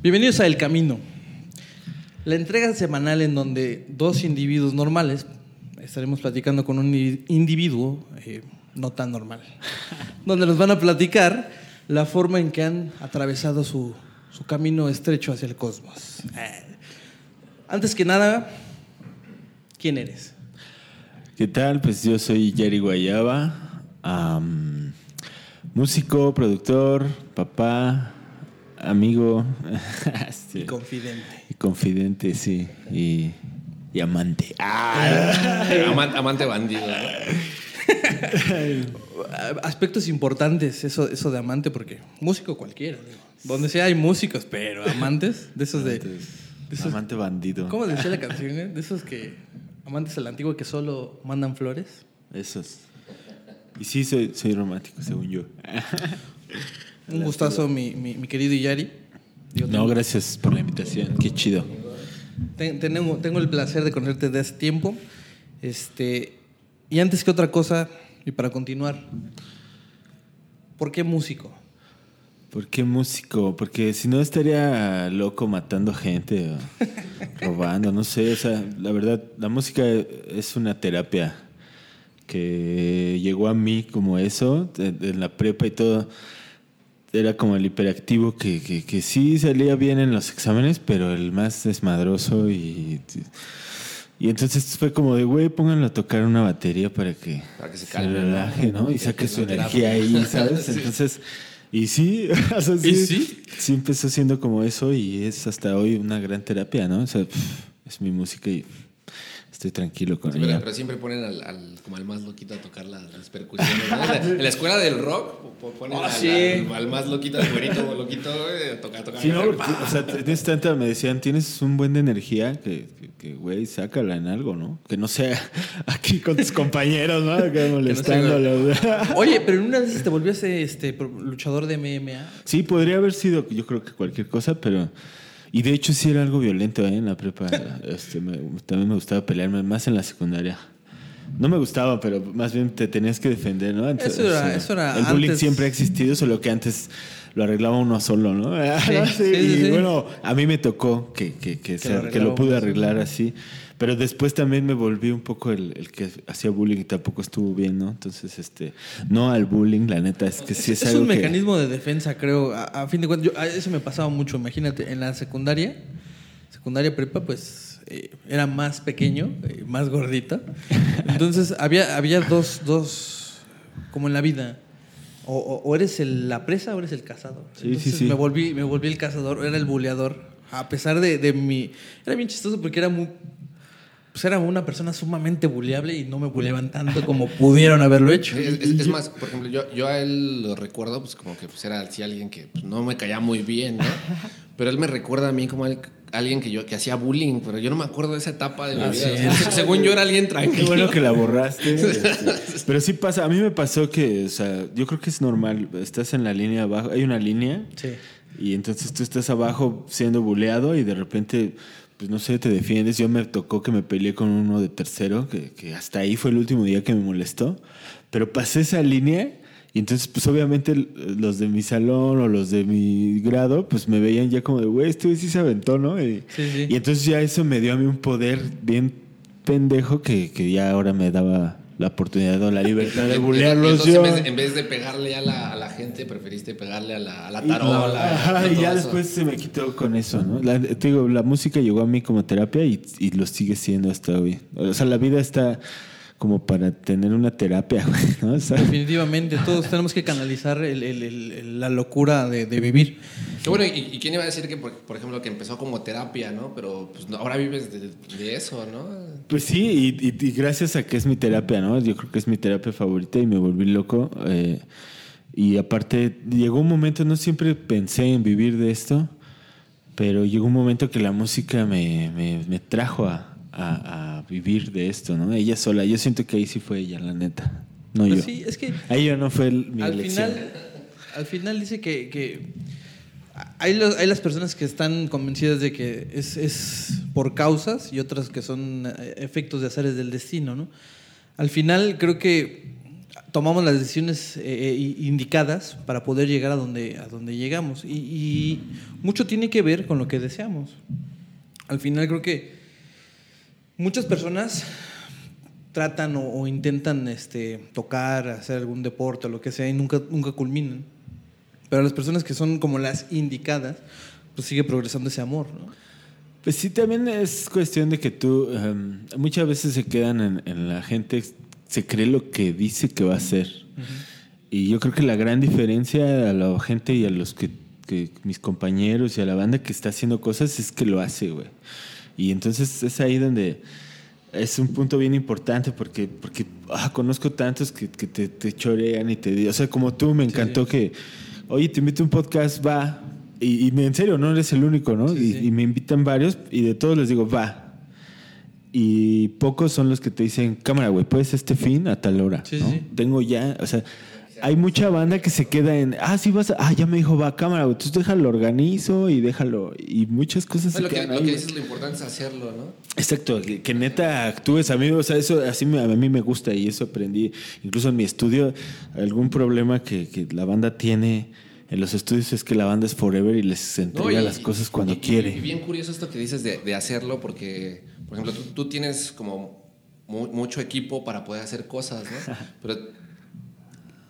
Bienvenidos a El Camino, la entrega semanal en donde dos individuos normales estaremos platicando con un individuo eh, no tan normal, donde nos van a platicar la forma en que han atravesado su, su camino estrecho hacia el cosmos. Eh, antes que nada, ¿quién eres? ¿Qué tal? Pues yo soy Jerry Guayaba, músico, productor, papá, amigo. y confidente. Y confidente, sí. Y, amante. Ah. amante. bandido. Aspectos importantes, eso, eso de amante, porque músico cualquiera. Donde sea hay músicos, pero amantes, de esos de. amante bandido. ¿Cómo decía la canción? Eh? De esos que. Amantes del antiguo que solo mandan flores. Esos. Y sí, soy, soy romántico, según yo. Un gustazo, mi, mi, querido Iyari. no, gracias por la invitación. Qué chido. tengo, tengo el placer de conocerte desde hace tiempo. Este, y antes que otra cosa, y para continuar, ¿por qué músico? ¿Por qué músico? Porque si no estaría loco matando gente o robando, no sé. O sea, la verdad, la música es una terapia que llegó a mí como eso, en la prepa y todo era como el hiperactivo que, que, sí salía bien en los exámenes, pero el más desmadroso y... Y entonces fue como de, güey, pónganlo a tocar una batería para que, para que se, calme, relaje, ¿no? Y saque su energía ahí, ¿sabes? Entonces, y sí, sí, sí? sí empezó siendo como eso y es hasta hoy una gran terapia, ¿no? O sea, es mi música y estoy tranquilo con ella. Pero, siempre ponen al, como al más loquito a tocar las, percusiones. en, la, escuela del rock ponen oh, al, más loquito, al güerito loquito, a tocar, tocar. Sí, no, o sea, en este instante me decían, tienes un buen de energía, que, que, güey, sácala en algo, ¿no? Que no sea aquí con tus compañeros, ¿no? Que molestándolos. Oye, pero en una vez te volvías este, luchador de MMA. Sí, podría haber sido, yo creo que cualquier cosa, pero... Y de hecho sí era algo violento ¿eh? en la prepa. Este, también me gustaba pelearme, más en la secundaria. No me gustaba, pero más bien te tenías que defender, ¿no? eso, era, eso era, El bullying siempre ha existido, solo que antes lo arreglaba uno solo, ¿no? Sí, y bueno, a mí me tocó que, que, que, que lo pude arreglar así. Pero después también me volví un poco el, el, que hacía bullying y tampoco estuvo bien, ¿no? Entonces, este, no al bullying, la neta, es que sí es, es un mecanismo de defensa, creo. A, fin de cuentas, yo, eso me pasaba mucho. Imagínate, en la secundaria, secundaria prepa, pues eh, era más pequeño, eh, más gordito. Entonces, había, había dos, dos, como en la vida. O, o eres el, la presa o eres el cazador. Sí, sí, sí. Me volví, me volví el cazador, era el buleador. A pesar de, de mi... Era bien chistoso porque era muy pues era una persona sumamente buleable y no me buleaban tanto como pudieron haberlo hecho. Es, más, por ejemplo, yo, yo, a él lo recuerdo pues como que pues, era así alguien que pues, no me caía muy bien, ¿no? Pero él me recuerda a mí como alguien que yo que hacía bullying, pero yo no me acuerdo de esa etapa de mi ah, vida. según yo era alguien tranquilo. Qué bueno que la borraste. pero sí pasa, a mí me pasó que, o sea, yo creo que es normal, estás en la línea abajo, hay una línea. Sí. Y entonces tú estás abajo siendo buleado y de repente pues no sé, te defiendes. Yo me tocó que me peleé con uno de tercero, que, que, hasta ahí fue el último día que me molestó. Pero pasé esa línea y entonces, pues obviamente los de mi salón o los de mi grado, pues me veían ya como de, güey, este sí se aventó, ¿no? Y, sí, sí. y entonces ya eso me dio a mí un poder bien pendejo que, que ya ahora me daba la oportunidad o la libertad de bulearlos. Entonces, en vez, de pegarle a la, a la, gente, preferiste pegarle a la, a la tarola. Y, ya después se me quitó con eso, ¿no? La, te digo, la música llegó a mí como terapia y, y lo sigue siendo hasta hoy. O sea, la vida está como para tener una terapia, ¿no? Definitivamente, todos tenemos que canalizar la locura de, vivir. bueno, ¿y, quién iba a decir que, por, ejemplo, que empezó como terapia, ¿no? Pero pues, ahora vives de, eso, ¿no? Pues sí, y, gracias a que es mi terapia, ¿no? Yo creo que es mi terapia favorita y me volví loco. Eh, y aparte, llegó un momento, no siempre pensé en vivir de esto, pero llegó un momento que la música me, me trajo a, a, vivir de esto, ¿no? Ella sola. Yo siento que ahí sí fue ella, la neta. No pues yo. Sí, es que. Ahí yo no fue mi al elección. Final, al final dice que, que hay, hay, las personas que están convencidas de que es, es, por causas y otras que son eh, efectos de azares del destino, ¿no? Al final creo que tomamos las decisiones eh, eh, indicadas para poder llegar a donde, a donde llegamos. Y, y mucho tiene que ver con lo que deseamos. Al final creo que muchas personas tratan o, o intentan este, tocar, hacer algún deporte o lo que sea y nunca, nunca culminan. Pero las personas que son como las indicadas, pues sigue progresando ese amor, ¿no? Pues sí, también es cuestión de que tú, em, muchas veces se quedan en, en la gente, se cree lo que dice que va a hacer. Y yo creo que la gran diferencia a la gente y a los que, que mis compañeros y a la banda que está haciendo cosas es que lo hace, güey. Y entonces es ahí donde es un punto bien importante porque, porque ah, conozco tantos que, que te, te chorean y te O sea, como tú, me encantó que, oye, te invito a un podcast, va. Y, y en serio, no eres el único, ¿no? Sí, y, sí. y me invitan varios y de todos les digo, va. Y pocos son los que te dicen, cámara, güey, puedes este fin a tal hora. Sí, ¿no? sí. Tengo ya, o sea, hay mucha banda que se queda en, ah, sí vas a, ah, ya me dijo, va, cámara, güey, entonces déjalo, organizo y déjalo. Y muchas cosas se lo que, quedan lo ahí, que dices, lo importante es hacerlo, ¿no? Exacto, que, que neta actúes a mí, o sea, eso así me- a mí me gusta y eso aprendí. Incluso en mi estudio, algún problema que, que la banda tiene en los estudios es que la banda es forever y les entrega No, y- las cosas cuando y- y- quiere. Y bien curioso esto que dices de, de hacerlo, porque, por ejemplo, tú, tú tienes como mu- mucho equipo para poder hacer cosas, ¿no? Pero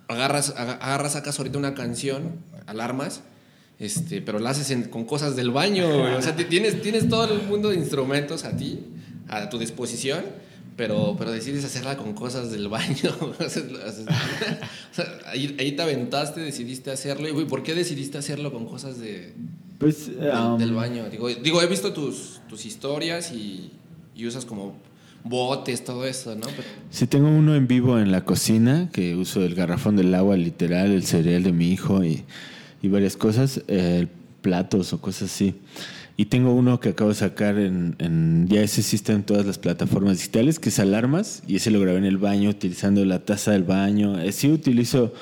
agarras, aga- agarras, sacas ahorita una canción, alarmas, este, pero la haces en- con cosas del baño, güey. O sea, ti- tienes, tienes todo el mundo de instrumentos a ti, a tu disposición. Pero, pero decides hacerla con cosas del baño. O sea, ahí, ahí te aventaste, decidiste hacerlo. Y, güey, ¿por qué decidiste hacerlo con cosas de, Pues, del, um, del baño. Digo, digo, he visto tus, tus historias y, y usas como botes, todo eso, ¿no? Pero, Sí, tengo uno en vivo en la cocina, que uso el garrafón del agua literal, el cereal de mi hijo y, y varias cosas, eh, platos o cosas así. Y tengo uno que acabo de sacar en, en- ya ese sí está en todas las plataformas digitales, que es alarmas, y ese lo grabé en el baño utilizando la taza del baño. Eh, sí utilizo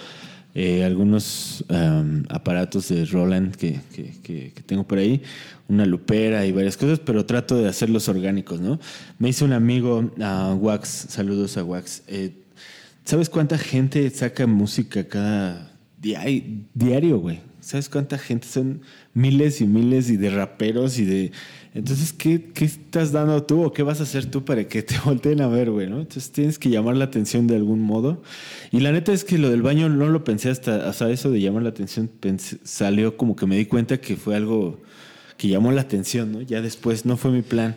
eh, algunos aparatos de Roland que, que- tengo por ahí, una lupera y varias cosas, pero trato de hacerlos orgánicos, ¿no? Me hizo un amigo, a Wax, saludos a Wax. eh, ¿Sabes cuánta gente saca música cada dia- diario, güey? ¿Sabes cuánta gente? Son miles y miles y de raperos y de... Entonces, ¿qué, ¿qué estás dando tú o qué vas a hacer tú para que te volteen a ver, güey? ¿no? Entonces tienes que llamar la atención de algún modo. Y la neta es que lo del baño no lo pensé hasta, sea, eso de llamar la atención salió como que me di cuenta que fue algo que llamó la atención, ¿no? Ya después no fue mi plan.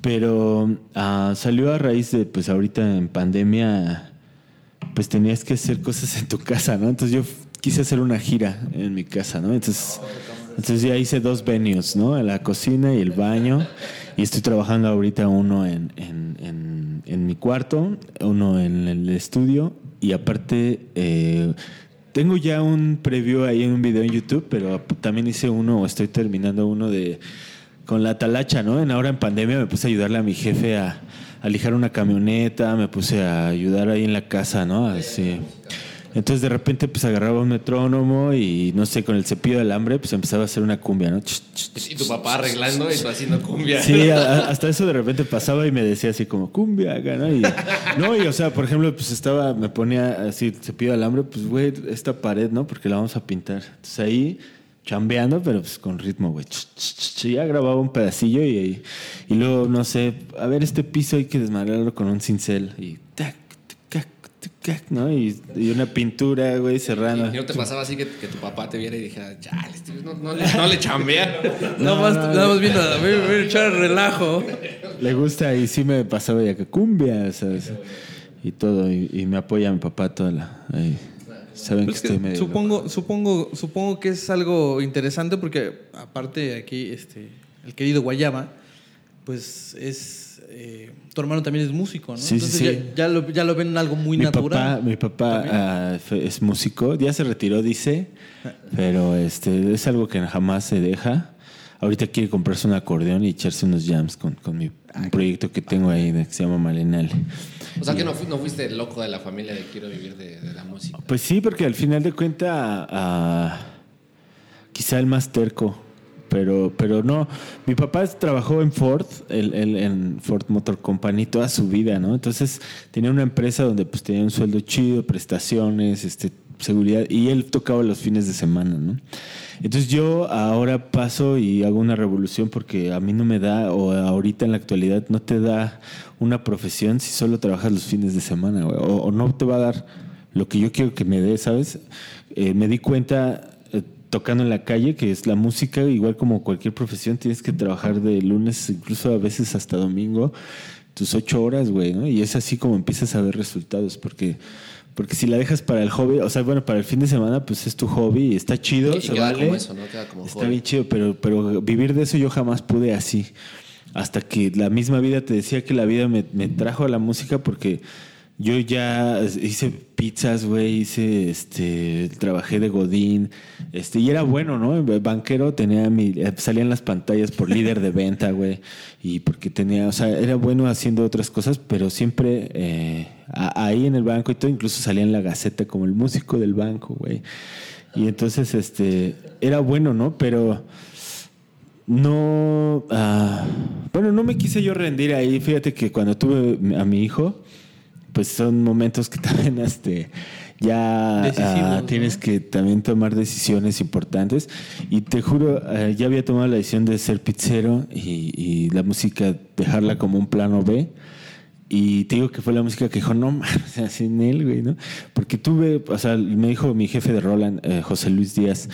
Pero ah, salió a raíz de, pues ahorita en pandemia, pues tenías que hacer cosas en tu casa, ¿no? Entonces yo quise hacer una gira en mi casa, ¿no? Entonces, entonces ya hice dos venues, ¿no? La cocina y el baño. Y estoy trabajando ahorita uno en, en, en- mi cuarto, uno en el estudio. Y aparte, eh, tengo ya un preview ahí en un video en YouTube, pero también hice uno, o estoy terminando uno de con la talacha, ¿no? En ahora en pandemia me puse a ayudarle a mi jefe a, a lijar una camioneta, me puse a ayudar ahí en la casa, ¿no? Así. Entonces de repente pues agarraba un metrónomo y no sé, con el cepillo del hambre pues empezaba a hacer una cumbia, ¿no? Y tu papá arreglando y tú haciendo cumbia. Sí, a- hasta eso de repente pasaba y me decía así como cumbia, ¿no? Y, no, y o sea, por ejemplo, pues estaba, me ponía así, cepillo del hambre, pues güey, esta pared, ¿no? Porque la vamos a pintar. Entonces ahí chambeando, pero pues con ritmo, güey. Ya grababa un pedacillo y, y, y luego, no sé, a ver, este piso hay que desmadrarlo con un cincel y ¿no? Y, y una pintura, güey, cerrando. Y no te pasaba así que, que tu papá te viera y dijera, chale, este no, no, le, no le chambea. nada, más, nada más vino a echar relajo. Le gusta y sí me pasaba ya que cumbia, ¿sabes? Y todo, y, y me apoya mi papá toda la... ahí. Saben que Pues que estoy medio... supongo, supongo, supongo que es algo interesante porque aparte aquí este, el querido Guayaba, pues es eh, tu hermano también es músico, ¿no? Sí, sí, Entonces sí. Ya, ya lo, ya lo ven algo muy mi natural. Papá, mi papá ah, fue- es músico, ya se retiró, dice, pero este es algo que jamás se deja. Ahorita quiere comprarse un acordeón y echarse unos jams con, con mi, un proyecto que tengo ahí que se llama Malenale. O sea que no, fu- no fuiste el loco de la familia de quiero vivir de, de la música. Pues sí, porque al final de cuenta, ah, quizá el más terco pero, pero no. Mi papá trabajó en Ford, el, el- en Ford Motor Company toda su vida, ¿no? Entonces tenía una empresa donde pues tenía un sueldo chido, prestaciones, este, seguridad, y él tocaba los fines de semana, ¿no? Entonces yo ahora paso y hago una revolución porque a mí no me da, o ahorita en la actualidad no te da una profesión si solo trabajas los fines de semana, o, no te va a dar lo que yo quiero que me dé, ¿sabes? Eh, me di cuenta tocando en la calle que es la música, igual como cualquier profesión, tienes que trabajar de lunes, incluso a veces hasta domingo, tus ocho horas, güey, ¿no? Y es así como empiezas a ver resultados, porque... Porque si la dejas para el hobby, o sea, bueno, para el fin de semana, pues es tu hobby y está chido. Y se queda vale. como eso, ¿no? Queda como Está hobby. bien chido, pero, pero vivir de eso yo jamás pude así. Hasta que la misma vida te decía que la vida me, me trajo a la música porque yo ya hice pizzas, güey, hice, este, trabajé de Godín, este, y era bueno, ¿no? Banquero tenía mi, eh, salía en las pantallas por líder de venta, güey, y porque tenía, o sea, era bueno haciendo otras cosas, pero siempre eh, ahí en el banco y todo, incluso salía en la gaceta como el músico del banco, güey. Y entonces, este, era bueno, ¿no? Pero no, ah, bueno, no me quise yo rendir ahí. Fíjate que cuando tuve a mi hijo, pues son momentos que también, este, ya ¿no? tienes que también tomar decisiones importantes. Y te juro, eh, ya había tomado la decisión de ser pizzero y, y la música dejarla como un plano B. Y te digo que fue la música que dijo, no en él, güey, ¿no? Porque tuve, o sea, me dijo mi jefe de Roland, eh, José Luis Díaz,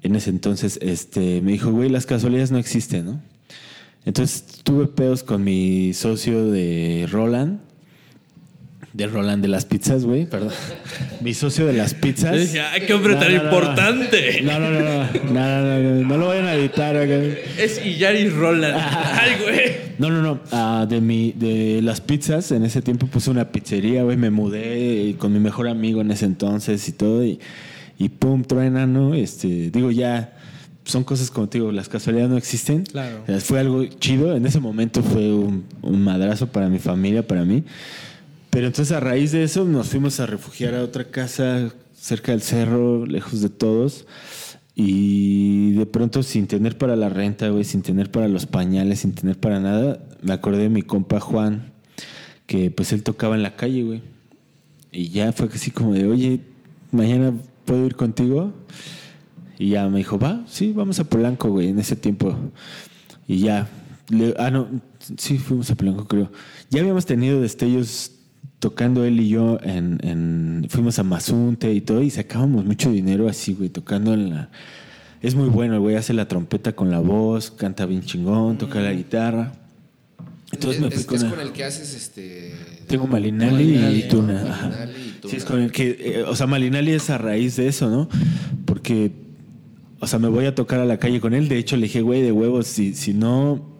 en ese entonces, este, me dijo, güey, las casualidades no existen, ¿no? Entonces tuve pedos con mi socio de Roland, de Roland de las pizzas, güey, perdón. Mi socio de las pizzas. Sí, ay, qué hombre no, tan no, importante. No, no, no, no, no, no, no, lo vayan a editar. Okay. Es Illaris Roland. Ay, güey. No, no, no. Ah, de, mi, de las pizzas, en ese tiempo puse una pizzería, güey, me mudé eh, con mi mejor amigo en ese entonces y todo, y, y pum, truena, ¿no? Este, digo, ya son cosas como te digo, las casualidades no existen. Claro. Fue algo chido, en ese momento fue un, un, madrazo para mi familia, para mí. Pero entonces a raíz de eso nos fuimos a refugiar a otra casa cerca del cerro, lejos de todos. Y de pronto sin tener para la renta, güey, sin tener para los pañales, sin tener para nada, me acordé de mi compa Juan, que pues él tocaba en la calle, güey. Y ya fue así como de, oye, mañana puedo ir contigo. Y ya me dijo, va, sí, vamos a Polanco, güey, en ese tiempo. Y ya, le- ah, no, sí, fuimos a Polanco, creo. Ya habíamos tenido destellos tocando él y yo en, en- fuimos a Mazunte y todo y sacábamos mucho dinero así, güey, tocando en la... Es muy bueno, el güey hace la trompeta con la voz, canta bien chingón, toca la guitarra. Entonces me fui es- con es con el que haces este. Tengo Malinali, Malinali, y Tuna. ¿no? Malinali y Tuna. Sí, es con el que, eh, o sea, Malinali es a raíz de eso, ¿no? Porque, o sea, me voy a tocar a la calle con él. De hecho, le dije, güey, de huevos, si, si no,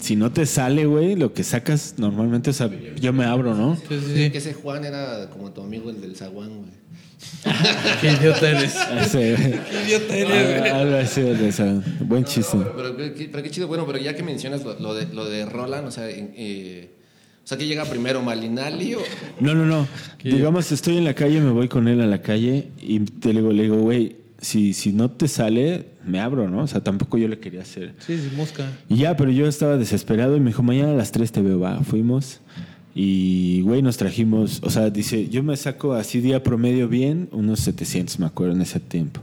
si no te sale, güey, lo que sacas normalmente, o sea, yo me abro, ¿no? Sí, sí, Sí, que ese Juan era como tu amigo el del zaguán, güey. Qué idiota eres. Ese, Qué idiota eres, güey. algo así, o sea, buen chiste. Pero, qué- qué- pero qué chido, bueno, pero ya que mencionas lo, lo de, lo de Roland, o sea, en- eh, o sea, que llega primero Malinali o. No, no, no. Digamos, estoy en la calle, me voy con él a la calle y te le digo, le digo, güey, si, si no te sale, me abro, ¿no? O sea, tampoco yo le quería hacer. Sí, sí, mosca. Y ya, pero yo estaba desesperado y me dijo, mañana a las 3 te veo, va. Fuimos y, güey, nos trajimos, o sea, dice, yo me saco así día promedio bien, unos 700, me acuerdo, en ese tiempo.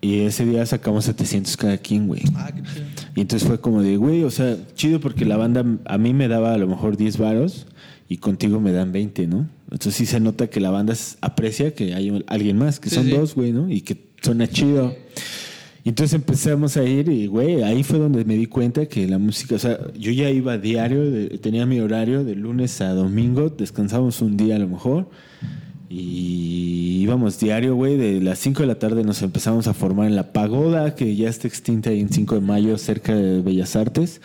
Y ese día sacamos 700 cada quien, güey. Ah, qué chido. Y entonces fue como de, güey, o sea, chido porque la banda a mí me daba a lo mejor 10 varos y contigo me dan 20, ¿no? Entonces sí se nota que la banda aprecia que hay alguien más, que Sí, son sí. dos, güey, ¿no? Y que suena chido. Y entonces empezamos a ir y, güey, ahí fue donde me di cuenta que la música, o sea, yo ya iba diario, de- tenía mi horario de lunes a domingo, descansábamos un día a lo mejor. Y íbamos diario, güey, de las 5 de la tarde nos empezamos a formar en la pagoda, que ya está extinta ahí en 5 de mayo, cerca de Bellas Artes.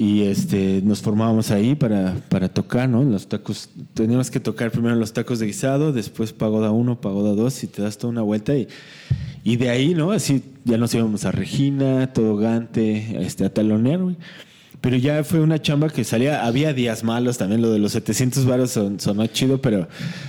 Y este, nos formábamos ahí para, para tocar, ¿no? Los tacos, teníamos que tocar primero los tacos de guisado, después pagoda 1, pagoda 2, y te das toda una vuelta. Y, y de ahí, ¿no? Así ya nos íbamos a Regina, todo Gante, este, a talonear, güey. Pero ya fue una chamba que salía, había días malos también, lo de los 700 varos son, sonó chido, pero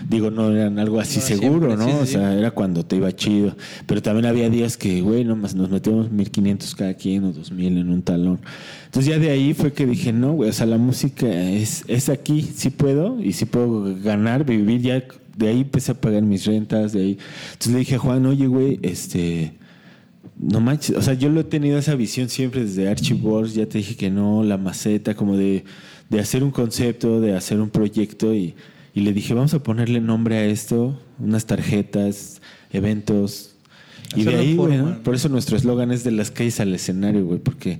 digo, no eran algo así No, seguro, siempre, ¿no? sí, sí, o sea, era cuando te iba chido. Pero también había días que, güey, nomás nos metíamos 1500 cada quien o 2000 en un talón. Entonces ya de ahí fue que dije, no, güey, o sea, la música es, es aquí, sí puedo y sí puedo ganar, vivir ya. De ahí empecé a pagar mis rentas, de ahí. Entonces le dije a Juan, oye, güey, este, no manches, o sea, yo lo he tenido esa visión siempre desde Archibald, ya te dije que no, la maceta, como de, de hacer un concepto, de hacer un proyecto y, y le dije, vamos a ponerle nombre a esto, unas tarjetas, eventos. Y de ahí, güey, formal. ¿no? por eso nuestro eslogan es de las calles al escenario, güey, porque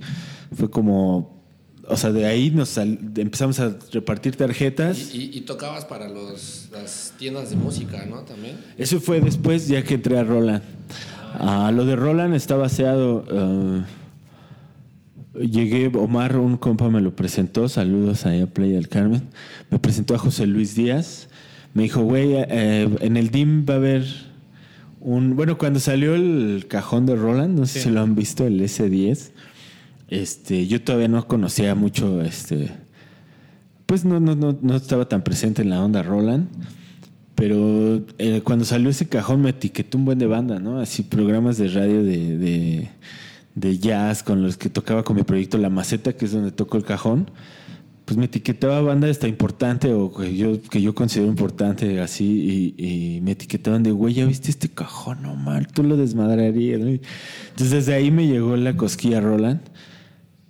fue como, o sea, de ahí nos sal- empezamos a repartir tarjetas. Y, y- y tocabas para los, las tiendas de música, ¿no? También. Eso fue después, ya que entré a Roland. Ah, lo de Roland está baseado. eh, llegué, Omar, un compa me lo presentó. Saludos ahí a Playa del Carmen. Me presentó a José Luis Díaz. Me dijo, güey, eh, en el DIM va a haber un. Bueno, cuando salió el cajón de Roland, no sé Sí. si lo han visto, el S10. Este, yo todavía no conocía mucho este pues no, no, no, no estaba tan presente en la onda Roland. Pero eh, cuando salió ese cajón me etiquetó un buen de banda, ¿no? Así programas de radio de, de, jazz con los que tocaba con mi proyecto La Maceta, que es donde toco el cajón. Pues me etiquetaba banda hasta importante o que yo, que yo considero importante así y, y me etiquetaban de, güey, ¿ya viste este cajón? No, mal, tú lo desmadrarías. Entonces desde ahí me llegó la cosquilla Roland.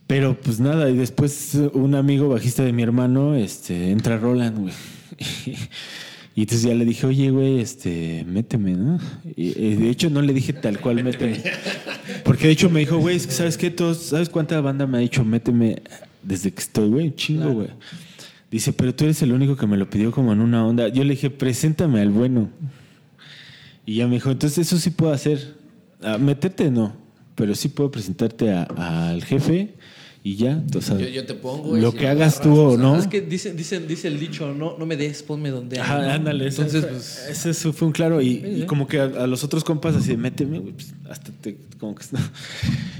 Pero pues nada, y después un amigo bajista de mi hermano, este, entra Roland, güey. Y entonces ya le dije, oye, güey, este, méteme, ¿no? Y, y de hecho no le dije tal cual, méteme. Porque de hecho me dijo, güey, es que ¿sabes qué? Todos, ¿Sabes cuánta banda me ha dicho, méteme desde que estoy, güey? Chingo, güey. Dice, pero tú eres el único que me lo pidió como en una onda. Yo le dije, preséntame al bueno. Y ya me dijo, entonces eso sí puedo hacer. Ah, meterte no, pero sí puedo presentarte a- al jefe y ya. O sea, Yo, yo te pongo. lo que hagas tú o no. Es que dice, dice, dice el dicho, no, no me des, ponme donde. Ajá, ¿no? ándale. eso Entonces, pues, ese fue un claro. Y, y sí. como que a, a los otros compas así de méteme, pues, hasta te, como que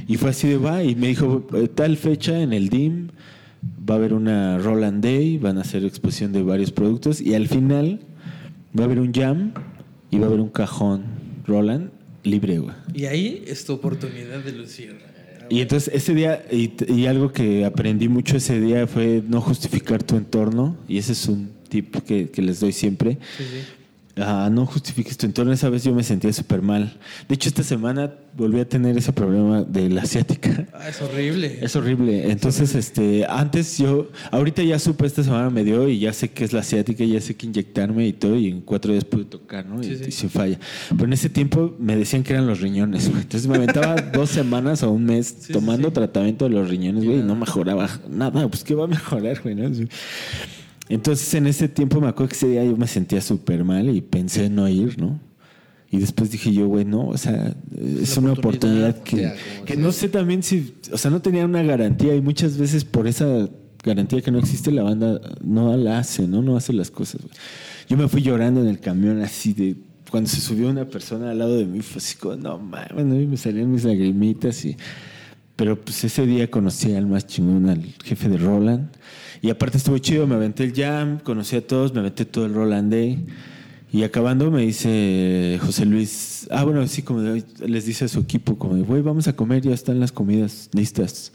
Y fue así de va. Y me dijo, eh, tal fecha en el DIM va a haber una Roland Day, van a hacer exposición de varios productos. Y al final va a haber un jam y va a haber un cajón Roland libre, güey. y ahí es tu oportunidad de lucir. Y entonces ese día, y, y algo que aprendí mucho ese día fue no justificar tu entorno, y ese es un tip que, que les doy siempre. Sí, sí. Ah, no justifiques tu entorno. Esa vez yo me sentía súper mal. De hecho, esta semana volví a tener ese problema de la asiática. Ah, es horrible. Es horrible. Entonces, este, antes yo, ahorita ya supe, esta semana me dio y ya sé que es la asiática, ya sé que inyectarme y todo, y en cuatro días pude tocar, ¿no? Sí, y, sí. y sin falla. Pero en ese tiempo me decían que eran los riñones, güey. Entonces me aventaba dos semanas o un mes Sí, tomando tratamiento de los riñones, güey, y no mejoraba nada. Pues, ¿qué va a mejorar, güey? no? Entonces, en ese tiempo me acuerdo que ese día yo me sentía súper mal y pensé en no ir, ¿no? Y después dije yo, güey, no, o sea, es La una oportunidad, oportunidad que, que sea. no sé también si, o sea, no tenía una garantía y muchas veces por esa garantía que no existe la banda no la hace, ¿no? No hace las cosas. Yo me fui llorando en el camión así de cuando se subió una persona al lado de mí fue así como, no mames, ¿no? y me salían mis lagrimitas y pero pues ese día conocí al más chingón, al jefe de Roland. Y aparte estuvo chido, me aventé el jam, conocí a todos, me aventé todo el Roland Day. Y acabando me dice José Luis, ah, bueno, sí, como de- les dice a su equipo, como de, güey, vamos a comer, ya están las comidas listas.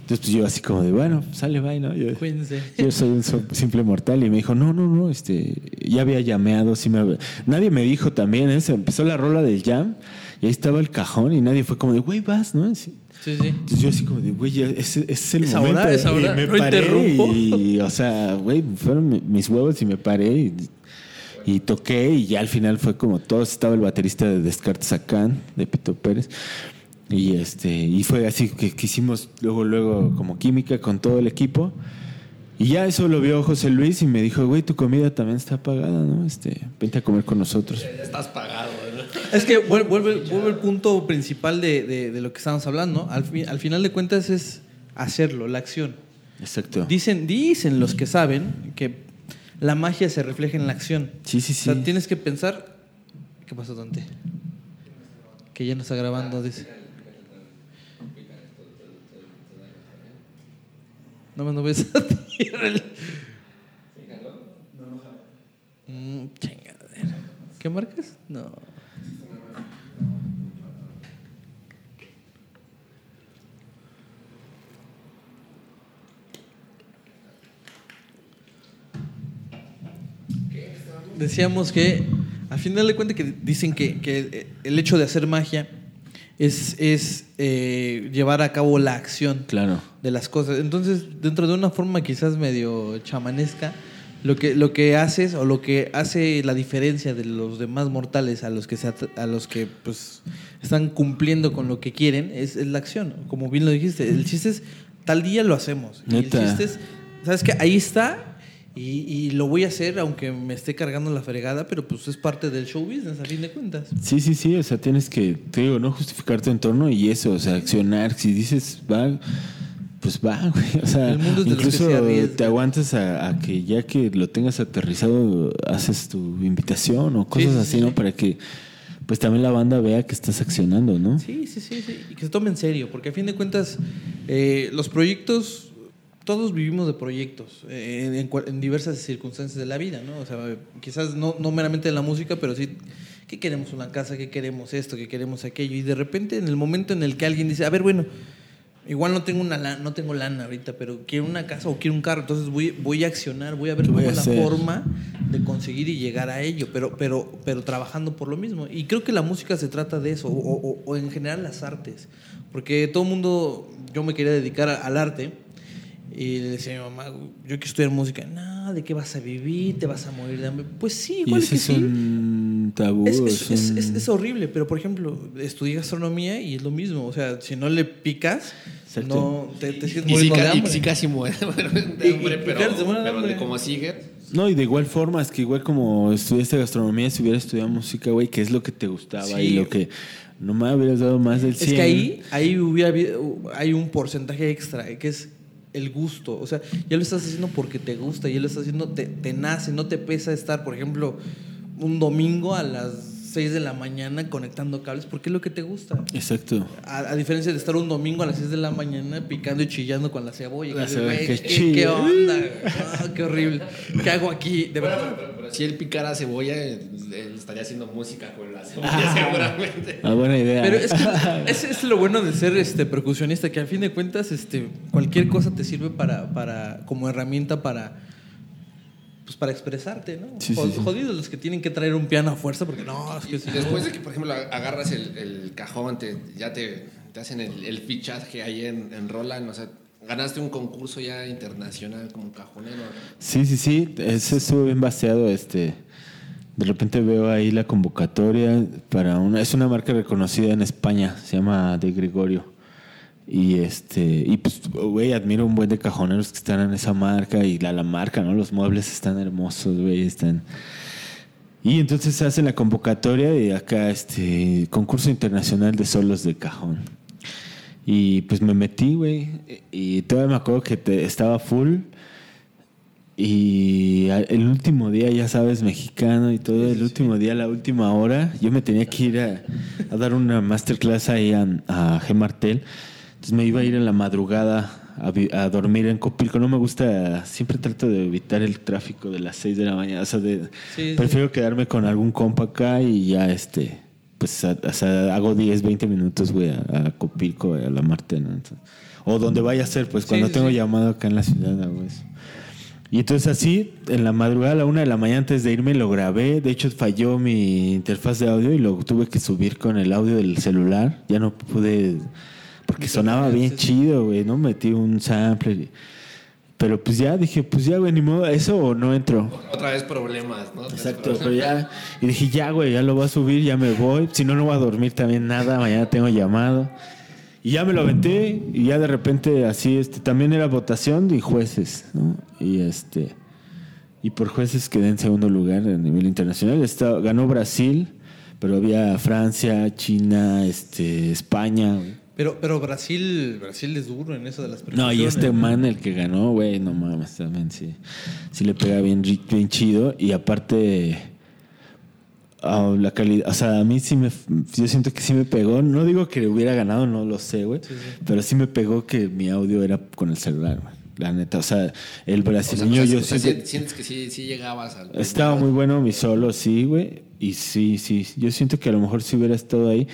Entonces pues yo así como de, bueno, sale, bye, ¿no? Yo, Cuídense. yo soy un simple mortal y me dijo, no, no, no, este, ya había llameado, sí me había- Nadie me dijo también, ¿eh? Se empezó la rola del jam y ahí estaba el cajón y nadie fue como de, güey, vas, ¿no? Así. Sí, sí. Entonces yo así como de, güey, ese, es el Es momento. ahora, es Y ahora, me no paré interrumpo. y, o sea, güey, fueron mi- mis huevos y me paré y, y toqué y ya al final fue como todos, estaba el baterista de Descartes Acán, de Pito Pérez. Y este, y fue así que, que hicimos luego, luego como química con todo el equipo. Y ya eso lo vio José Luis y me dijo, güey, tu comida también está pagada, ¿no? Este, vente a comer con nosotros. Ya estás pagado, ¿no? Es que vuel- vuelve, vuelve el punto principal de, de- de lo que estamos hablando. Al, al final de cuentas es hacerlo, la acción. Exacto. Dicen, dicen los que saben que la magia se refleja en la acción. Sí, sí, O sea, sí. tienes que pensar. ¿Qué pasó, Dante? Que ya no está grabando, dice. No me no ves a. Mm, chingadera. ¿Qué marcas? No. Decíamos que, a final de cuentas, que dicen que, que el hecho de hacer magia es, es eh, llevar a cabo la acción Claro. de las cosas. Entonces, dentro de una forma quizás medio chamanesca, lo que, lo que haces o lo que hace la diferencia de los demás mortales a los que, se at- a los que pues, están cumpliendo con lo que quieren es, es la acción. Como bien lo dijiste, el chiste es tal día lo hacemos. Y el chiste es, ¿sabes qué? Ahí está. Y, y lo voy a hacer aunque me esté cargando la fregada, pero pues es parte del show business a fin de cuentas. Sí, sí, sí, o sea, tienes que, te digo, no justificar tu entorno y eso, o sea, accionar. Si dices va, pues va, güey. O sea, El mundo es de incluso se te aguantas a, a que ya que lo tengas aterrizado, haces tu invitación o cosas sí, así, sí. ¿no? Para que pues también la banda vea que estás accionando, ¿no? Sí, sí, sí, sí. Y que se tome en serio, porque a fin de cuentas, eh, los proyectos, todos vivimos de proyectos eh, en, en en diversas circunstancias de la vida, ¿no? O sea, quizás no, no meramente en la música, pero sí, ¿qué queremos una casa? ¿Qué queremos esto? ¿Qué queremos aquello? Y de repente, en el momento en el que alguien dice, a ver, bueno, igual no tengo, una no tengo lana ahorita, pero quiero una casa o quiero un carro, entonces voy, voy a accionar, voy a ver ¿Qué voy cómo es la forma de conseguir y llegar a ello, pero, pero, pero trabajando por lo mismo. Y creo que la música se trata de eso, o, o- o en general las artes, porque todo el mundo, yo me quería dedicar al arte. Y le decía a mi mamá, yo quiero estudiar música. No, ¿de qué vas a vivir? ¿Te vas a morir de hambre? Pues sí, Y igual ese que es sí. un tabú. Es, es- es es- un- es- es horrible, pero por ejemplo, estudié gastronomía y es lo mismo. O sea, si no le picas, Exacto. no te, te sigues Y sí, muriendo de ca- y sí casi muere Y- de y- hambre, y pero, claro, muere pero hambre. de como sigue. No, y de igual forma, es que igual como estudiaste gastronomía, si hubieras estudiado música, güey, que es lo que te gustaba Sí. y lo que no me hubieras dado más del Es 100. que ahí, ahí hubiera hay un porcentaje extra, que es el gusto. O sea, ya lo estás haciendo porque te gusta, ya lo estás haciendo, te, te nace, no te pesa estar, por ejemplo, un domingo a las 6 de la mañana conectando cables, porque es lo que te gusta. Exacto. A, a diferencia de estar un domingo a las 6 de la mañana picando y chillando con la cebolla. La que cebolla, güey, qué ¿qué, onda? Ah, qué horrible. ¿Qué hago aquí? De verdad. Pero si él picara cebolla, él estaría haciendo música con la cebolla, seguramente. Ah, buena idea. Pero es, que ese es lo bueno de ser este percusionista, que al fin de cuentas este, cualquier cosa te sirve para, para, como herramienta para, pues para expresarte, ¿no? Sí, sí, Jod- sí. Jodidos los que tienen que traer un piano a fuerza, porque no, es que Y si después no- de que, por ejemplo, agarras el, el cajón, te, ya te, te hacen el, el fichaje ahí en, en Roland, o sea, ganaste un concurso ya internacional como cajonero. Sí, sí, sí. Ese estuvo bien vaciado. Este. De repente veo ahí la convocatoria para una. Es una marca reconocida en España. Se llama De Gregorio. Y este. Y pues, güey, admiro un buen de cajoneros que están en esa marca. Y la, la marca, ¿no? Los muebles están hermosos, güey. Están. Y entonces se hace la convocatoria y acá este concurso internacional de solos de cajón. Y pues me metí, güey. Y todavía me acuerdo que estaba full. Y el último día, ya sabes, mexicano y todo, el último día, la última hora, yo me tenía que ir a, a dar una masterclass ahí a, a G. Martel. Entonces me iba a ir en la madrugada a, dormir en Copilco. No me gusta, siempre trato de evitar el tráfico de las 6 de la mañana. O sea, de- Sí, sí. prefiero quedarme con algún compa acá y ya este, pues a- o sea, hago 10, 20 minutos, güey, a, a Copilco, a la. Entonces, o donde vaya a ser, pues Sí, cuando tengo llamado acá en la ciudad hago eso. Y entonces así, en la madrugada, a la una de la mañana antes de irme, lo grabé. De hecho, falló mi interfaz de audio y lo tuve que subir con el audio del celular. Ya no pude, porque sonaba bien chido, güey, ¿no? Metí un sample. Pero pues ya dije, pues ya, güey, ni modo, eso o no entro. Otra vez problemas, ¿no? Exacto, pero ya. Y dije, ya, güey, ya lo voy a subir, ya me voy. Si no, no voy a dormir también nada. Mañana tengo llamado. Y ya me lo aventé. Y ya de repente, así, este, también era votación y jueces, ¿no? Y este. Y por jueces quedé en segundo lugar a nivel internacional. Está- ganó Brasil, pero había Francia, China, este, España. güey. Pero, pero Brasil, Brasil es duro en eso de las No, y este man, el que ganó, güey, no mames, también sí. Sí le pega bien, bien chido. Y aparte, ah, la calidad, o sea, a mí sí me, yo siento que sí me pegó. No digo que hubiera ganado, no lo sé, güey. Pero sí me pegó que mi audio era con el celular, güey. la neta. O sea, el brasileño o sea, yo o sea, siento- si- sientes que sí, sí llegabas al. Estaba muy bueno mi solo, sí, güey. Y sí, sí. Yo siento que a lo mejor sí hubiera estado ahí,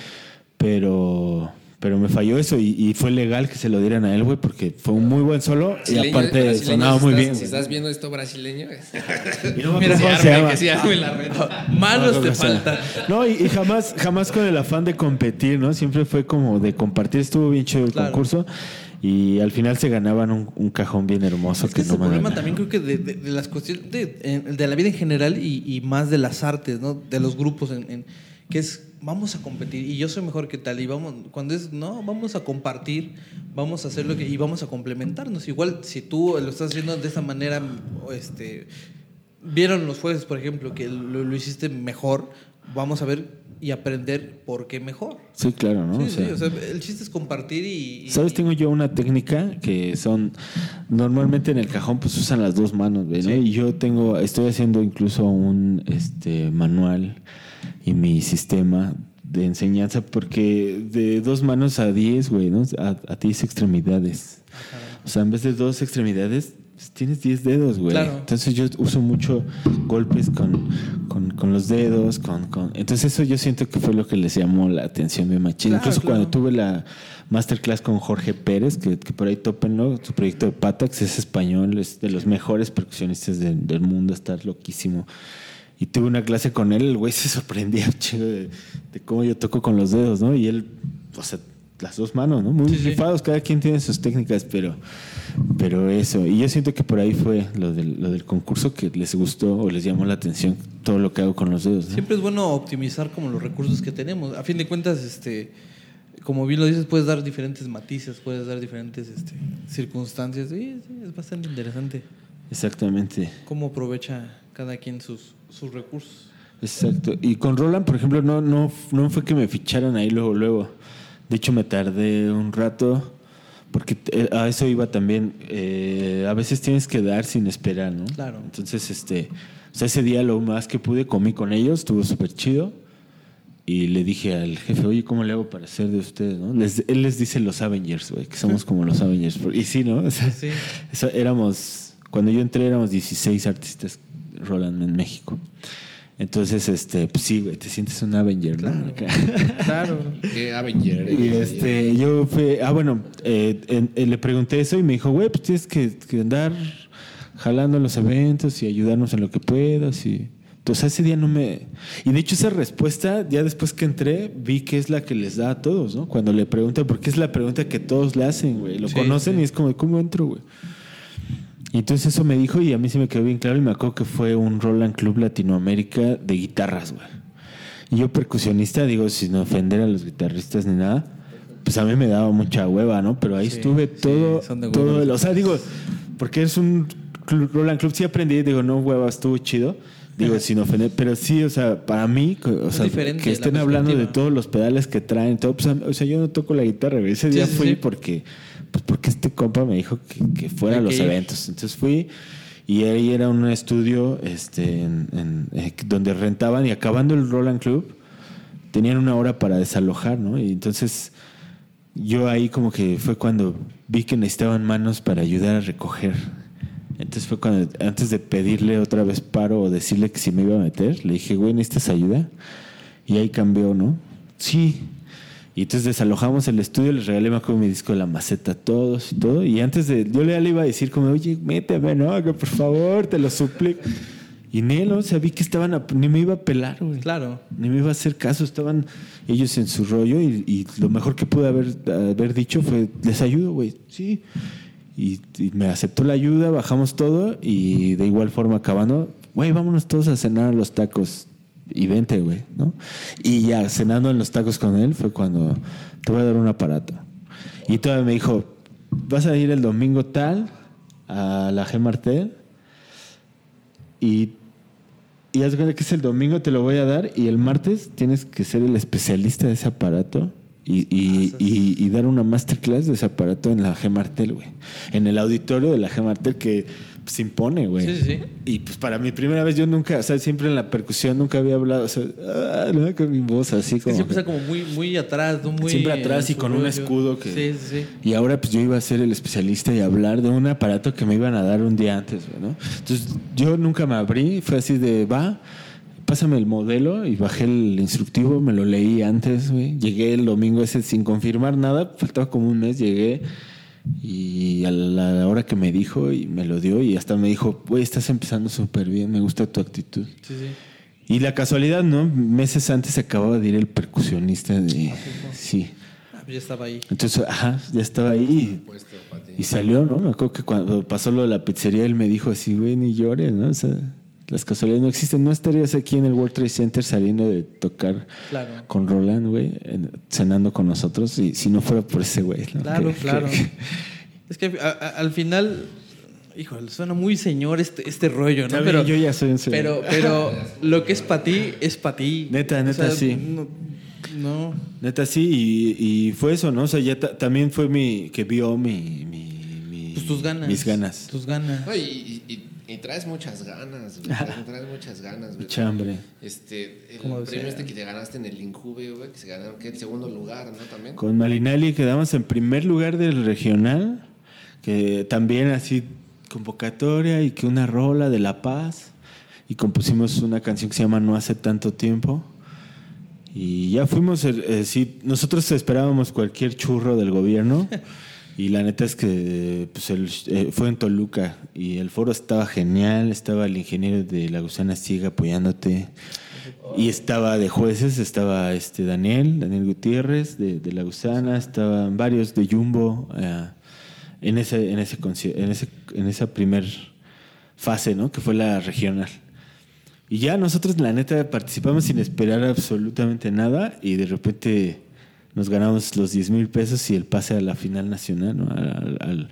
pero, pero me falló eso. Y, y fue legal que se lo dieran a él, güey, porque fue un muy buen solo. Y Brasileño- aparte brasileño, sonaba si muy estás- bien. Si güey. estás viendo esto brasileño, Y no me Mira, cómo que se arme, llama. que arme la reta. Manos No, te faltan. No, y, y jamás, jamás con el afán de competir, ¿no? Siempre fue como de compartir. Estuvo bien chido el Claro. concurso. Y al final se ganaban un, un cajón bien hermoso Es que que es no el me problema gané. también creo que de, de- de las cuestiones de, de la vida en general y, y más de las artes, ¿no? De los grupos en, en- que es vamos a competir y yo soy mejor que tal y vamos cuando es no vamos a compartir vamos a hacer lo que y vamos a complementarnos igual si tú lo estás haciendo de esa manera este vieron los jueces por ejemplo que lo, lo hiciste mejor vamos a ver y aprender por qué mejor Sí, claro, ¿no? sí, O sea, sí, o sea, el chiste es compartir y, y- ¿Sabes? Tengo yo una técnica que son. Normalmente en el cajón, pues usan las dos manos, ¿no? Sí. Y yo tengo. Estoy haciendo incluso un este, manual y mi sistema de enseñanza, porque de dos manos a diez, güey, ¿no? A, a diez extremidades. O sea, en vez de dos extremidades, pues, tienes diez dedos, güey. Claro. Entonces yo uso mucho golpes con, con, con los dedos, con, con... Entonces eso yo siento que fue lo que les llamó la atención bien machín. Claro, Incluso claro. cuando tuve la masterclass con Jorge Pérez, que, que por ahí topenlo, su proyecto de Patax es español, es de los mejores percusionistas de- del mundo, está loquísimo. Y tuve una clase con él, el güey se sorprendía chingo de, de cómo yo toco con los dedos, ¿no? Y él, o sea, las dos manos, ¿no? Muy Sí, cada quien tiene sus técnicas, pero, pero eso. Y yo siento que por ahí fue lo del, lo del concurso que les gustó o les llamó la atención todo lo que hago con los dedos, ¿no? Siempre es bueno optimizar como los recursos que tenemos. A fin de cuentas, este, como bien lo dices, puedes dar diferentes matices, puedes dar diferentes este, circunstancias. Sí, sí, es bastante interesante Exactamente. cómo aprovecha cada quien sus, sus recursos. Exacto. Y con Roland, por ejemplo, no, no, no fue que me ficharan ahí luego, luego. De hecho, me tardé un rato porque a eso iba también. eh, a veces tienes que dar sin esperar, ¿no? Claro. Entonces, este, o sea, ese día lo más que pude comí con ellos, estuvo súper chido. Y le dije al jefe, oye, ¿cómo le hago para ser de ustedes? ¿no? Les- él les dice los Avengers, güey, que somos como los Avengers. Y sí, ¿no? O sea, Sí. eso éramos, cuando yo entré éramos 16 artistas Roland en México. Entonces, este, pues sí, güey, te sientes un Avenger, ¿no? Acá. Claro. Qué Avenger. Y este, yo fui, ah, bueno, eh, eh, le pregunté eso y me dijo, güey, pues tienes que, que andar jalando los eventos y ayudarnos en lo que puedas. Y, entonces ese día no me... Y de hecho esa respuesta, ya después que entré, vi que es la que les da a todos, ¿no? Cuando le preguntan, porque es la pregunta que todos le hacen, güey. Lo Sí, conocen sí. y es como, ¿cómo entro, güey? Y entonces eso me dijo y a mí se me quedó bien claro y me acuerdo que fue un Roland Club Latinoamérica de guitarras, güey. Y yo percusionista, digo, sin ofender a los guitarristas ni nada, pues a mí me daba mucha hueva, ¿no? Pero ahí Sí, estuve sí, todo, de todo el- o sea, digo, porque es un club- Roland Club, sí aprendí, digo, no hueva, estuvo chido. Digo, sin ofender, pero sí, o sea, para mí, o sea, que estén hablando de todos los pedales que traen, todo, pues, o sea, yo no toco la guitarra. Ese Sí, día sí, fui sí. porque, pues porque este compa me dijo que, que fuera a los eventos. Entonces fui y ahí era un estudio este, en- en- eh, donde rentaban y acabando el Roland Club tenían una hora para desalojar, ¿no? Y entonces yo ahí como que fue cuando vi que necesitaban manos para ayudar a recoger. Entonces fue cuando, antes de pedirle otra vez paro o decirle que si me iba a meter, le dije, güey, ¿necesitas ayuda? Y ahí cambió, ¿no? Sí. Y entonces desalojamos el estudio, les regalé, me acuerdo, mi disco de la maceta a todos y todo. Y antes de, yo le iba a decir como, oye, méteme, ¿no? Que por favor, te lo suplico. Y ni ¿no? O sea, vi que estaban, a- ni me iba a pelar, güey. Claro. Ni me iba a hacer caso, estaban ellos en su rollo y, y lo mejor que pude haber, haber dicho fue, les ayudo, güey, sí. Y, y me aceptó la ayuda, bajamos todo y de igual forma acabando, güey, vámonos todos a cenar a los tacos y vente, güey, ¿no? Y ya cenando en los tacos con él fue cuando te voy a dar un aparato. Y todavía me dijo, vas a ir el domingo tal a la G Martel y y haz que es el domingo, te lo voy a dar. Y el martes tienes que ser el especialista de ese aparato y, y- y- y dar una masterclass de ese aparato en la G Martel, güey. En el auditorio de la G Martel, que se impone, güey. Sí, sí. Y pues para mi primera vez yo nunca, o sea, siempre en la percusión nunca había hablado, o sea, ah, no, con mi voz así como... siempre está como muy, muy atrás, ¿no? Muy Siempre atrás y con un escudo que- Sí, sí, sí. Y ahora pues yo iba a ser el especialista y hablar de un aparato que me iban a dar un día antes, güey, ¿no? Entonces yo nunca me abrí, fue así de, va, pásame el modelo y bajé el instructivo, me lo leí antes, güey. Llegué el domingo ese sin confirmar nada, faltaba como un mes, llegué y a la hora que me dijo y me lo dio y hasta me dijo, güey, estás empezando súper bien, me gusta tu actitud. Sí, sí. Y la casualidad, ¿no? Meses antes acababa de ir el percusionista de... Sí. Ah, pues ya estaba ahí. Entonces, ajá, ya estaba ahí y salió, ¿no? Me acuerdo que cuando pasó lo de la pizzería, él me dijo así, güey, ni llores, ¿no? O sea, las casualidades no existen. No estarías aquí en el World Trade Center saliendo de tocar Claro. con Roland, güey, en- cenando con nosotros, y si no fuera por ese güey, ¿no? Claro, Que- claro. que- Es que a- a- al final, híjole, suena muy señor este, este rollo, ¿no? Pero, yo ya soy un señor. pero, pero lo que es para ti es para ti. Neta, neta, sí. No, no. Neta, sí, y, y fue eso, ¿no? O sea, ya ta- también fue mi, que vio mi, mi, mi- Pues tus ganas. mis ganas. Tus ganas. Y- y- traes muchas ganas, güey. Traes, muchas ganas, güey. Mucha hambre. Este, el premio sea. este que te ganaste en el Injuve, güey, que se ganaron, que el segundo lugar, ¿no? También. Con Malinali quedamos en primer lugar del regional, que también así convocatoria y que una rola de La Paz. Y compusimos una canción que se llama No hace tanto tiempo. Y ya fuimos, eh, eh, sí, nosotros esperábamos cualquier churro del gobierno. Y la neta es que pues, el- eh, fue en Toluca y el foro estaba genial, estaba el ingeniero de La Gusana Ciega apoyándote. Y estaba de jueces, estaba este Daniel, Daniel Gutiérrez de, de La Gusana, estaban varios de Jumbo eh, en ese, en ese en ese, en esa primer fase, ¿no? Que fue la regional. Y ya nosotros, la neta, participamos sin esperar absolutamente nada y de repente nos ganamos los 10 mil pesos y el pase a la final nacional, ¿no? al, al-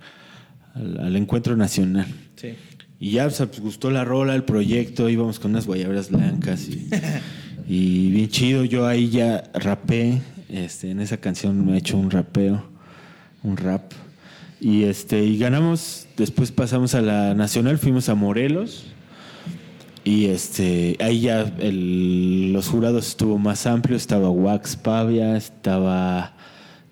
al- al encuentro nacional. Sí. Y ya, pues gustó la rola, el proyecto, íbamos con unas guayaberas blancas y, y bien chido. Yo ahí ya rapé, este, en esa canción me he hecho un rapeo, un rap. Y este, y ganamos, después pasamos a la nacional, fuimos a Morelos. Y este, ahí ya el- los jurados estuvo más amplio, estaba Wax Pavia, estaba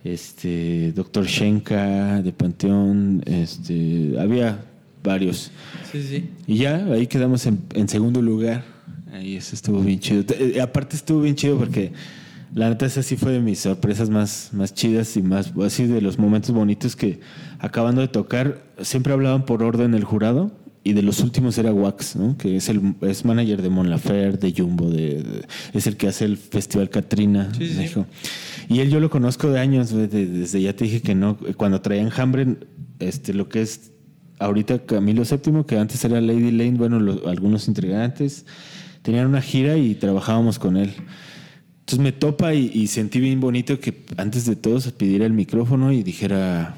este Doctor Shenka de Panteón, este, había varios. Sí, sí. Y ya, ahí quedamos en, en segundo lugar. Ahí eso estuvo bien chido. Eh, aparte estuvo bien chido porque la neta esa sí fue de mis sorpresas más, más chidas y más así de los momentos bonitos que acabando de tocar, siempre hablaban por orden el jurado y de los últimos era Wax, ¿no? que es el es manager de Mon Laferte, de Jumbo, de, de- es el que hace el Festival Katrina Sí, sí. Y él yo lo conozco de años, güey, de- desde ya te dije que no, cuando traían Hambre, este, lo que es ahorita Camilo VII, que antes era Lady Lane, bueno, lo- algunos integrantes tenían una gira y trabajábamos con él. Entonces me topa y, y sentí bien bonito que antes de todo se pidiera el micrófono y dijera,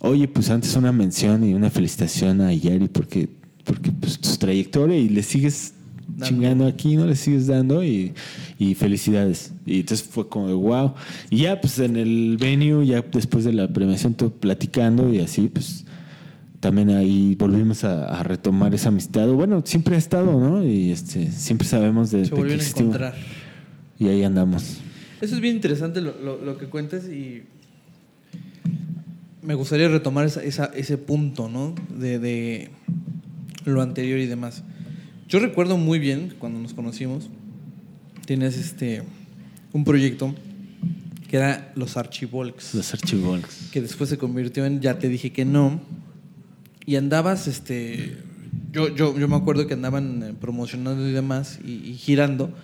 oye, pues antes una mención y una felicitación a Yari porque, porque pues tu trayectoria y le sigues Dando. chingando aquí, ¿no? Le sigues dando y, y felicidades. Y entonces fue como de wow. Y ya pues en el venue, ya después de la premiación, todo platicando y así, pues también ahí volvimos a, a retomar esa amistad. Bueno, siempre ha estado, ¿no? Y este, siempre sabemos de, Se de que a encontrar. Y ahí andamos. Eso es bien interesante lo, lo- lo que cuentas y me gustaría retomar esa- esa- ese punto, ¿no? De, de lo anterior y demás. Yo recuerdo muy bien cuando nos conocimos, tienes este un proyecto que era los Archivolks, Los archivolks. que después se convirtió en Ya te dije que no, y andabas, este, yo, yo, yo me acuerdo que andaban eh, promocionando y demás y, y girando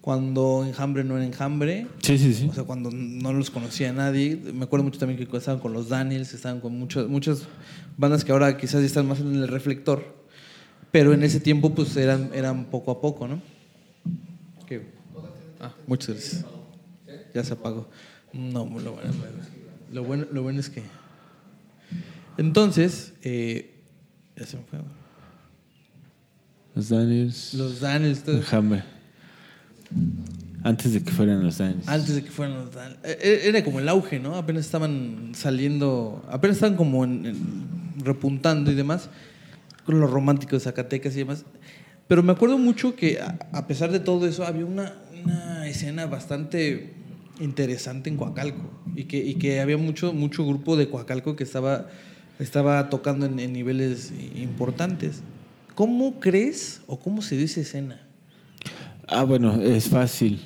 cuando Enjambre no era Enjambre, Sí, sí, sí. o sea, cuando no los conocía nadie. Me acuerdo mucho también que estaban con los Daniels, estaban con muchas, muchas bandas que ahora quizás están más en el reflector, pero en ese tiempo pues eran, eran poco a poco, ¿no? ¿Qué? Ah, muchas gracias. Ya se apagó. No, lo bueno, lo bueno, lo bueno es que... Entonces, eh, ya se me fue. Los Daniels. Los Daniels, Hambre. Antes de que fueran los Daniels. Antes de que fueran los Dan- eh, eh, Era como el auge, ¿no? Apenas estaban saliendo, apenas estaban como en- en- repuntando y demás. con lo romántico de Zacatecas y demás. Pero me acuerdo mucho que a, a pesar de todo eso había una, una escena bastante interesante en Coacalco y que, y que había mucho, mucho grupo de Coacalco que estaba, estaba tocando en, en niveles importantes. ¿Cómo crees o cómo se dio esa escena? Ah, bueno, es fácil.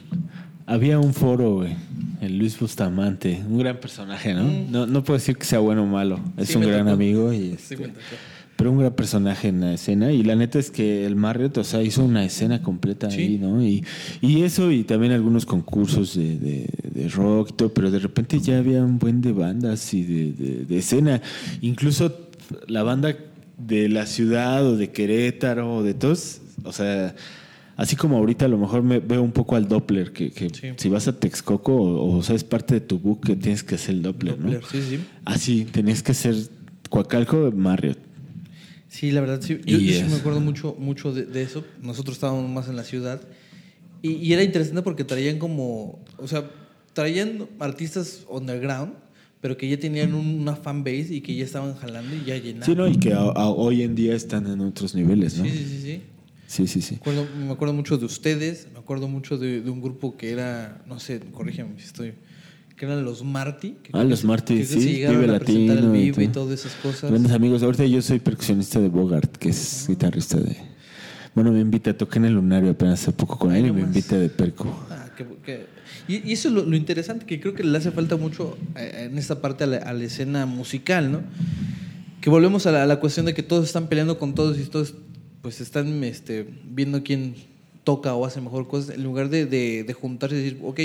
Había un foro, güey. El Luis Bustamante, un gran personaje, ¿no? No, no puedo decir que sea bueno o malo. Es. Sí, un gran tocó. amigo y este, pero un gran personaje en la escena. Y la neta es que el Marriott, o sea, hizo una escena completa Sí. ahí, ¿no? Y, y eso, y también algunos concursos de, de- de rock y todo, pero de repente ya había un buen de bandas y de, de- de escena. Incluso la banda de la ciudad o de Querétaro o de todos, o sea, así como ahorita a lo mejor me veo un poco al Doppler, que, que Sí. si vas a Texcoco o, o sea, es parte de tu book que tienes que hacer el Doppler, Doppler, ¿no? sí, sí. Así, tenías que ser Coacalco Marriott. Sí, la verdad, sí. Yo, sí me acuerdo mucho, mucho de, de eso. Nosotros estábamos más en la ciudad. Y, y era interesante porque traían como. O sea, traían artistas underground, pero que ya tenían un- una fan base y que ya estaban jalando y ya llenaban. Sí, ¿no? Y que a- a- hoy en día están en otros niveles, ¿no? sí, sí, sí, sí. Sí, sí, sí. Me acuerdo, me acuerdo mucho de ustedes, me acuerdo mucho de, de un grupo que era, no sé, corrígeme si estoy, que eran los Marty. que Ah, que los Marty, que sí, se llegaron Vive a Latino el y Vive y todas esas cosas. Grandes amigos. Ahorita yo soy percusionista de Bogart, que es guitarrista de. Bueno, me invita, toqué en el Lunario apenas hace poco con él y me invita de perco. Ah, que- que- y, y eso es lo, lo interesante, que creo que le hace falta mucho eh, en esta parte a la, a la escena musical, ¿no? Que volvemos a la, a la cuestión de que todos están peleando con todos y todos pues están este, viendo quién toca o hace mejor cosas, en lugar de, de- de juntarse y decir, ok,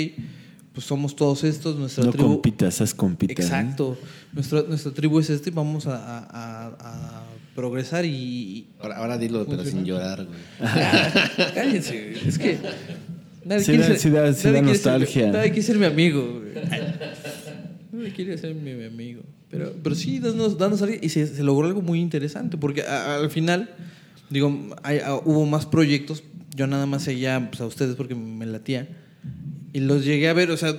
pues somos todos estos, nuestra No tribu... compitas, haz compita. ¿no? Exacto, nuestra, nuestra tribu es este y vamos a, a- a- a progresar y... Ahora, ahora dilo, pero sin llorar, güey. Cállense, es que... Nadie Sí quiere da- ser- sí da- sí nadie da quiere ser- nostalgia. nadie quiere ser mi amigo. güey. Nadie quiere ser mi, mi amigo. Pero, pero sí, danos, danos algo. Y se, se logró algo muy interesante, porque a- al final, digo, hay- a- hubo más proyectos. Yo nada más seguía pues, a ustedes porque me latía. Y los llegué a ver, o sea,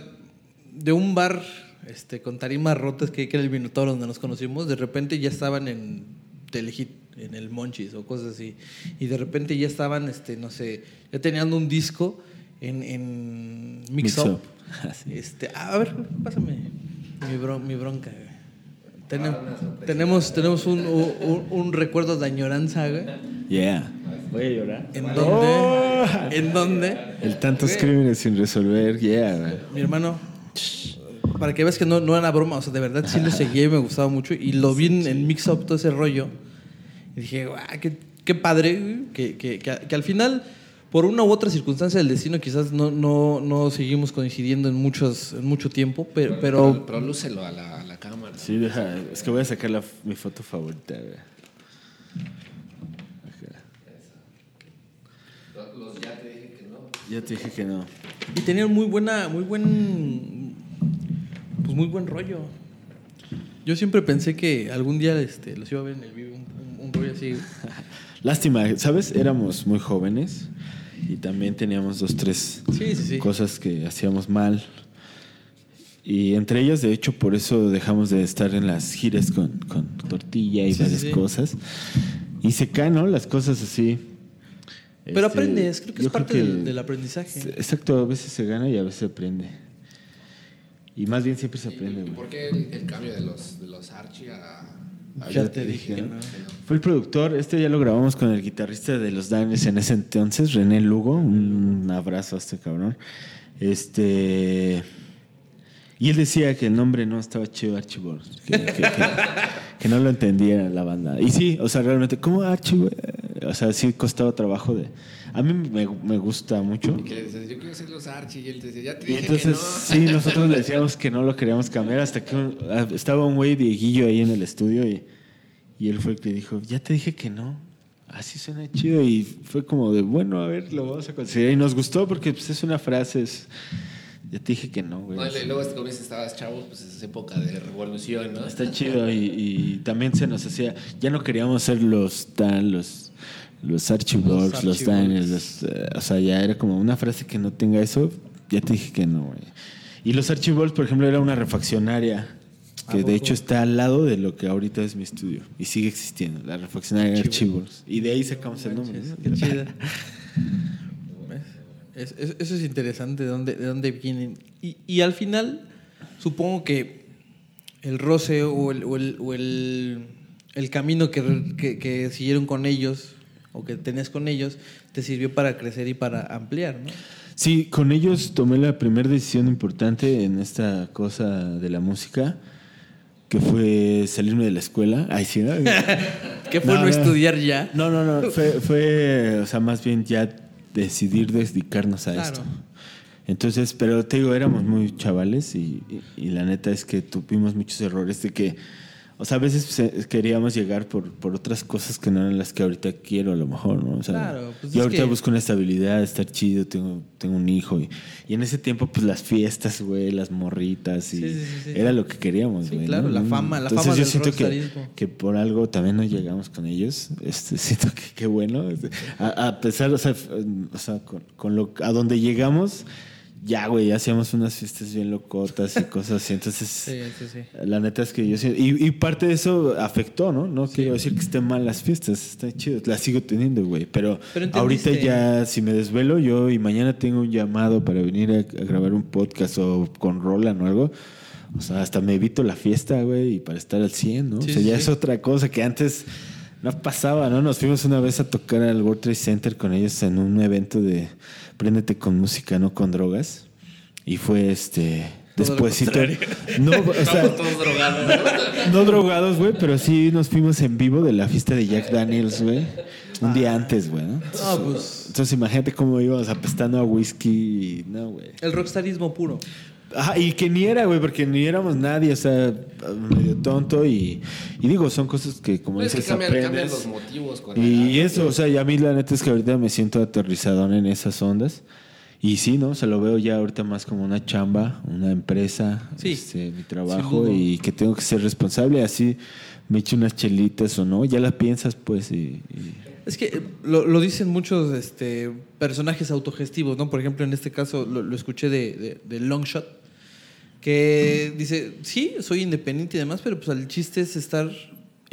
de un bar este, con tarimas rotas que, que era el Minotauro donde nos conocimos, de repente ya estaban en Telehit, en el Monchis o cosas así. Y de repente ya estaban, este, no sé, ya tenían un disco en, en Mix, Mix Up. Up. Así. Este, a ver, pásame mi, bron- mi bronca. Tenem- tenemos tenemos un, un- un recuerdo de añoranza, güey. Yeah. Voy a llorar. ¿En Oh. dónde? ¿En dónde? El tantos Güey. crímenes sin resolver, yeah. güey. Mi hermano, para que veas que no, no era broma, o sea, de verdad sí lo seguía y me gustaba mucho. Y lo vi en, en Mix Up, todo ese rollo. Y dije, guau, qué, qué padre, güey, que, que, que, que al final, por una u otra circunstancia del destino, quizás no, no, no seguimos coincidiendo en, muchos, en mucho tiempo, pero, Pero, pero pero lúcelo a la, a la cámara. Sí, deja. Es que voy a sacar la- mi foto favorita. Los ya te dije que no. Ya te dije que no. Y tenían muy buena, muy buen, pues muy buen rollo. Yo siempre pensé que algún día este, los iba a ver en el vivo, un, un- un rollo así. Lástima, ¿sabes? Éramos muy jóvenes y también teníamos dos, tres Sí, sí, sí. cosas que hacíamos mal. Y entre ellas, de hecho, por eso dejamos de estar en las giras con, con tortilla y varias sí. cosas. Y se caen, ¿no? Las cosas así. Pero Este, aprendes, creo que es parte que- del, del aprendizaje. Exacto, a veces se gana y a veces se aprende. Y más bien siempre se aprende, ¿Y por qué el, el cambio de los, de los Archie a- Ya te dije que no. Fue el productor, este ya lo grabamos con el guitarrista de los Danes en ese entonces, René Lugo. Un abrazo a este cabrón. Este. Y él decía que el nombre no estaba chido Archibald, que, que- que- que no lo entendía la banda. Y sí, o sea, realmente, ¿cómo Archie? güey? O sea, sí costaba trabajo de. A mí me, me gusta mucho. Y que le dices, yo quiero ser los Archie. Y él dice, ya te Y dije entonces, que no. sí, nosotros le decíamos que no lo queríamos cambiar hasta que un- ah, estaba un güey Dieguillo ahí en el estudio y, y él fue el que dijo, ya te dije que no. Así suena chido y fue como de, bueno, a ver, lo vamos a considerar. Y nos gustó porque pues, es una frase, es, ya te dije que no, güey. No, y luego, como dices, estabas chavo, pues es época de revolución, ¿no? Está chido y, y también se nos hacía, ya no queríamos ser los tan, los, los Archibalds, los Archibalds. Daniels, los, eh, o sea, ya era como una frase que no tenga eso, ya te dije que no, güey. Y los Archibalds, por ejemplo, era una refaccionaria que de hecho está al lado de lo que ahorita es mi estudio y sigue existiendo, la refaccionaria de archivos. Y de ahí sacamos el nombre. ¿no? Qué chida. Es- es- eso es interesante, de dónde, de dónde vienen. Y, y al final, supongo que el roce o el, o el, o el- el camino que, que- que siguieron con ellos o que tenías con ellos te sirvió para crecer y para ampliar, ¿no? Sí, con ellos tomé la primera decisión importante en esta cosa de la música, que fue salirme de la escuela. Ay, sí, ¿no? ¿Qué fue no, No, estudiar ya? No, no, no. Fue, fue, o sea, más bien ya decidir dedicarnos a Claro. esto. Entonces, pero te digo, éramos muy chavales y, y- y la neta es que tuvimos muchos errores de que, o sea, a veces pues, eh, queríamos llegar por, por otras cosas que no eran las que ahorita quiero a lo mejor, ¿no? O sea, Claro, pues yo ahorita que- busco una estabilidad, estar chido, tengo, tengo un hijo y, y en ese tiempo pues las fiestas, güey, las morritas y Sí, sí, sí, era lo que queríamos, Sí, güey. claro, ¿no? la fama- la Entonces fama yo del siento que, que por algo también no llegamos con ellos. Este, siento que qué bueno. Este, A, a pesar, o sea, o sea, con, con lo a donde llegamos, ya, güey, ya hacíamos unas fiestas bien locotas y cosas así. Entonces, Sí, sí, sí. la neta es que yo y, y parte de eso afectó, ¿no? No quiero decir que estén mal las fiestas, está chido, las sigo teniendo, güey. Pero, Pero ahorita ya, si me desvelo yo y mañana tengo un llamado para venir a, a grabar un podcast o con Roland o algo, o sea, hasta me evito la fiesta, güey, y para estar al 100, ¿no? O sea, ya es otra cosa que antes no pasaba, ¿no? Nos fuimos una vez a tocar al World Trade Center con ellos en un evento de Préndete con música, no con drogas. Y fue este. Contrario. No, o sea, todos drogados. no drogados, güey, pero sí nos fuimos en vivo de la fiesta de Jack Daniels, güey. Un día antes, güey, ¿no? Ah, pues Entonces imagínate cómo íbamos apestando a whisky y no, güey. el rockstarismo puro. Ajá, y que ni era, güey, porque ni éramos nadie, o sea, medio tonto y, y digo, son cosas que como Es que dices cambian, cambian aprendes. los motivos. con Y edad. eso, o sea, y a mí la neta es que ahorita me siento aterrizadón en esas ondas. Y sí, ¿no? Se lo veo ya ahorita más como una chamba, una empresa, Sí, este, mi trabajo y que tengo que ser responsable. Así me echo unas chelitas o no, ya la piensas pues y... y- Es que eh, lo, lo dicen muchos este, personajes autogestivos, ¿no? Por ejemplo, en este caso lo, lo escuché de, de, de Longshot, que dice, sí, soy independiente y demás, pero pues el chiste es estar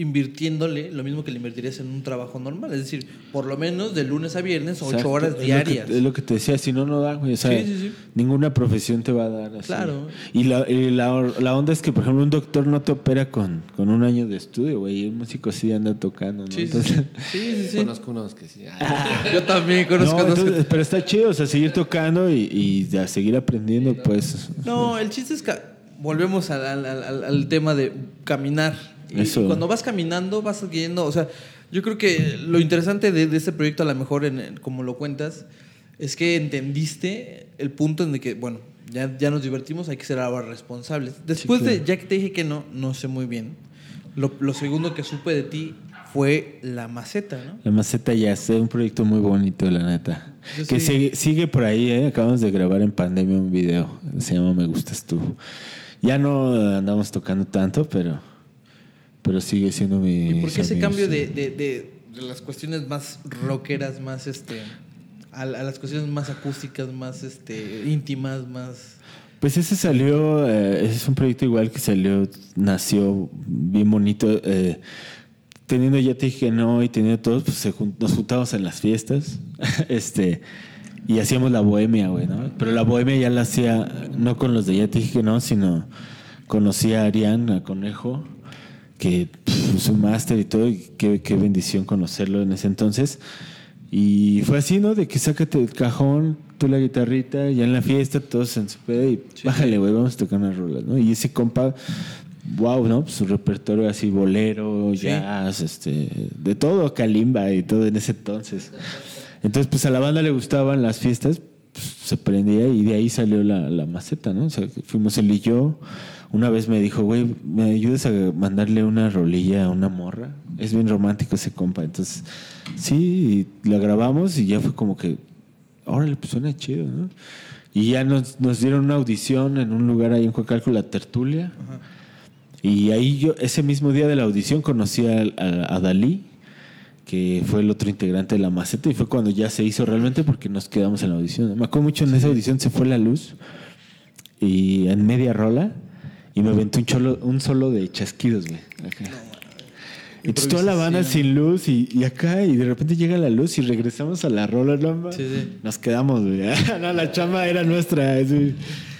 invirtiéndole lo mismo que le invertirías en un trabajo normal. Es decir, por lo menos de lunes a viernes, ocho Exacto, horas es lo que- diarias. Es lo, que, te decía, si no, no da, güey. O sea, Sí, sí, sí. ninguna profesión te va a dar así. Claro. Y, la, y la, la onda es que, por ejemplo, un doctor no te opera con, con un año de estudio, güey. Y un músico sí anda tocando, ¿no? Sí, sí, Entonces- sí. sí, sí, sí. Conozco unos que sí. Ay, Yo también conozco No, dos que- entonces, pero está chido, o sea, seguir tocando y, y a seguir aprendiendo, pues. No, el chiste es que volvemos al, al- al- al tema de caminar. Y, Eso. y cuando vas caminando, vas adquiriendo, o sea, yo creo que lo interesante de, de este proyecto, a lo mejor, en, como lo cuentas, es que entendiste el punto en el que, bueno, ya, ya nos divertimos, hay que ser ahora responsables. Después de, ya que te dije que no, no sé muy bien, lo, lo segundo que supe de ti fue la maceta, ¿no? La maceta ya es un proyecto muy bonito, la neta. Yo que sigue, sigue por ahí, ¿eh? Acabamos de grabar en pandemia un video. Se llama Me Gustas Tú. Ya no andamos tocando tanto, pero, pero sigue siendo mi. ¿Y por qué ese cambio de, de- de- de las cuestiones más rockeras, más este. A, a las cuestiones más acústicas, más este íntimas, más. Pues ese salió, eh, ese es un proyecto igual que salió, nació bien bonito. eh, teniendo ya te dije que no y teniendo todos, pues se nos juntábamos en las fiestas. este. Y hacíamos la bohemia, güey, ¿no? Pero la bohemia ya la hacía no con los de ya te dije que no, sino conocí a Arián, a Conejo, que pff, es un máster y todo, y qué, qué bendición conocerlo en ese entonces. Y fue así, ¿no? De que sácate el cajón, tú la guitarrita, ya en la fiesta, todos en su pedo y bájale, güey, vamos a tocar unas rolas, ¿no? Y ese compa, wow, ¿no? Pues su repertorio así, bolero, jazz, este, de todo, calimba y todo en ese entonces. Entonces, pues a la banda le gustaban las fiestas, pues, se prendía y de ahí salió la, la maceta, ¿no? O sea, fuimos él y yo. Una vez me dijo, güey, ¿me ayudas a mandarle una rolilla a una morra? Es bien romántico ese compa. Entonces, sí, la grabamos y ya fue como que, órale, pues suena chido, ¿no? Y ya nos, nos dieron una audición en un lugar ahí en Coacalco, La Tertulia. Y ahí yo, ese mismo día de la audición, conocí a, a- a Dalí, que fue el otro integrante de la maceta, y fue cuando ya se hizo realmente porque nos quedamos en la audición. Me acuerdo mucho en esa audición se fue la luz, y en media rola, y me aventé un, cholo, un solo de chasquidos, güey. Entonces toda la banda sin luz y, y acá y de repente llega la luz y regresamos a la rola, ¿no? Sí, sí. Nos quedamos, güey. no, la chamba era nuestra. sí.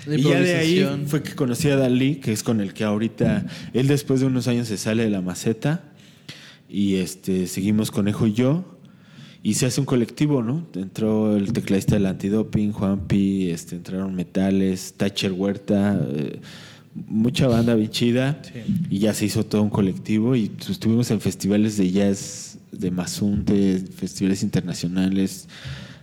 Y ya de ahí fue que conocí a Dalí, que es con el que ahorita él después de unos años se sale de la maceta y este seguimos Conejo y yo y se hace un colectivo, ¿no? Entró el tecladista del antidoping, Juan Pi, este, entraron Metales, Thatcher Huerta, eh, mucha banda bien chida Sí. y ya se hizo todo un colectivo y estuvimos en festivales de jazz de Mazunte, festivales internacionales.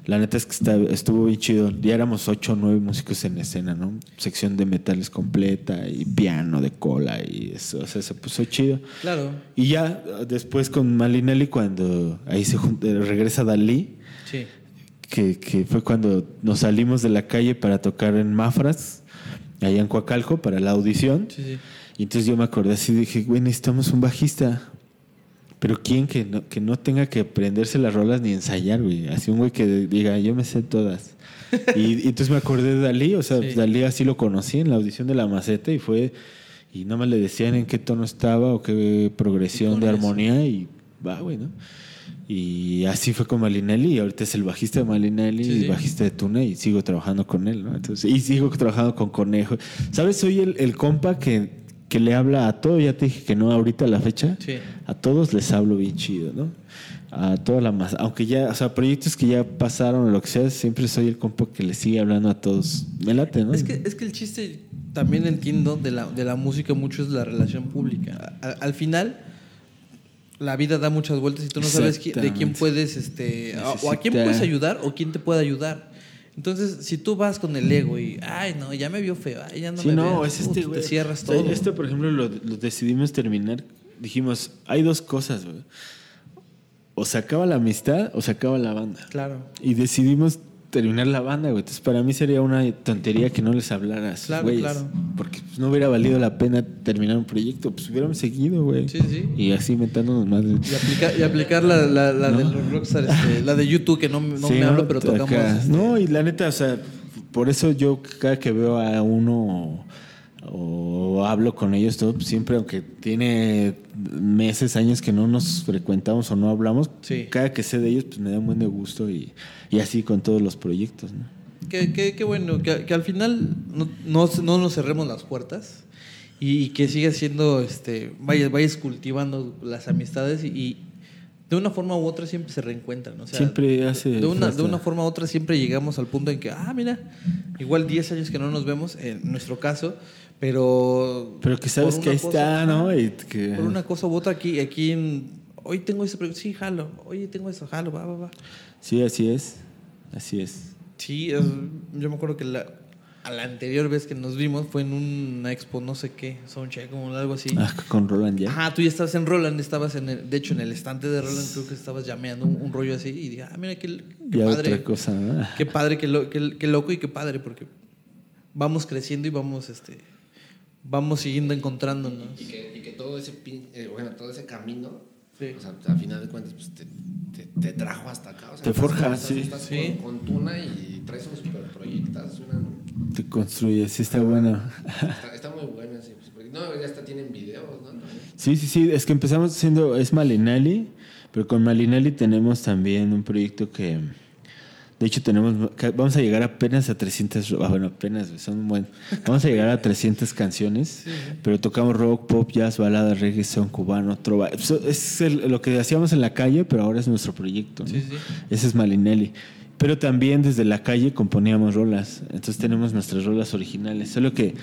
La neta es que está- estuvo bien chido. Ya éramos ocho o nueve músicos en escena, ¿no? Sección de metales completa y piano de cola y eso, o sea, se puso chido. Claro. Y ya eh, después con Malinelli, cuando ahí se junta- regresa Dalí, Sí. que, que fue cuando nos salimos de la calle para tocar en Mafras, allá en Coacalco, para la audición. Sí, sí. Y entonces yo me acordé así, dije, güey, necesitamos un bajista. Pero ¿quién que no, que no tenga que aprenderse las rolas ni ensayar, güey? Así un güey que diga, yo me sé todas. y, y entonces me acordé de Dalí, o sea, Sí. Dalí así lo conocí en la audición de la maceta y fue, y nada más le decían en qué tono estaba o qué progresión de armonía y va, güey, ¿no? Y así fue con Malinelli y ahorita es el bajista de Malinelli Sí, y bajista de Tuna y sigo trabajando con él, ¿no? Entonces, y sigo trabajando con Conejo. ¿Sabes? Soy el, el compa que, que le habla a todo, ya te dije que no ahorita a la fecha. Sí. A todos les hablo bien chido, ¿no? A toda la masa. Aunque ya, o sea, proyectos que ya pasaron o lo que sea, siempre soy el compa que le sigue hablando a todos. Me late, ¿no? Es que, es que el chiste, también entiendo, de la, de la música mucho es la relación pública. Al final, la vida da muchas vueltas y tú no sabes de quién puedes, este, a- o a quién puedes ayudar o quién te puede ayudar. Entonces, si tú vas con el ego y, ay, no, ya me vio feo, ay, ya no sí, me no, vea", es este, te cierras O sea, todo. Este, por ejemplo, lo, lo decidimos terminar. Dijimos, hay dos cosas, güey. O se acaba la amistad o se acaba la banda. Claro. Y decidimos terminar la banda, güey. Entonces, para mí sería una tontería que no les hablaras, Claro, güeyes. claro. Porque pues, no hubiera valido la pena terminar un proyecto. Pues hubiéramos seguido, güey. Sí, sí. Y así inventándonos más. Y aplicar, y aplicar la, la, la de los rockstars, este, la de YouTube, que no, no Sí, me hablo, pero tocamos. este, No, y la neta, o sea, por eso yo cada que veo a uno o, o hablo con ellos, todo, pues, siempre, aunque tiene meses, años que no nos frecuentamos o no hablamos, Sí. cada que sé de ellos, pues me da un buen de gusto y, y así con todos los proyectos, ¿no? Que, que, que bueno, que, que al final no, no, no nos cerremos las puertas y, que sigas siendo, este, vayas, vayas cultivando las amistades y, y de una forma u otra siempre se reencuentran. O sea, Siempre hace De una, de una forma u otra siempre llegamos al punto en que, ah, mira, igual 10 años que no nos vemos, en nuestro caso, pero... Pero que sabes que ahí está, ¿no? Y que, Por una cosa u otra aquí, aquí en... Hoy tengo ese proyecto, sí, jalo. Oye, tengo eso, jalo, va, va, va. Sí, así es. Así es. Sí, es- yo me acuerdo que la, a la anterior vez que nos vimos fue en una expo, no sé qué, Soundcheck o algo así. Ah, con Roland ya. Ajá, tú ya estabas en Roland, estabas en el, de hecho en el estante de Roland, creo que estabas llameando un, un rollo así y dije, ah, mira qué, qué ya padre. otra cosa, ¿no? Qué padre, qué, lo- qué- qué loco y qué padre, porque vamos creciendo y vamos, este, vamos siguiendo encontrándonos. Y que, y que todo ese pin- eh, bueno, todo ese camino, Sí. o sea, a final de cuentas, pues te, te, te trajo hasta acá. O sea, Te estás- forja, estás- sí. Estás Sí. Con, con Tuna y traes un super proyectazo, una- Te construye, sí está bueno. está, está muy bueno ese pues, porque- No, ya hasta tienen videos, ¿no? Sí, sí, sí, es que empezamos haciendo, es Malinali, pero con Malinali tenemos también un proyecto que, de hecho tenemos, vamos a llegar apenas a 300, ah, bueno, apenas, son un buen, vamos a llegar a 300 canciones, pero tocamos rock, pop, jazz, balada, reggae, son cubano, trova, es el- lo que hacíamos en la calle, pero ahora es nuestro proyecto, ¿no? Sí, sí. Ese es Malinelli. Pero también desde la calle componíamos rolas. Entonces tenemos nuestras rolas originales. Solo que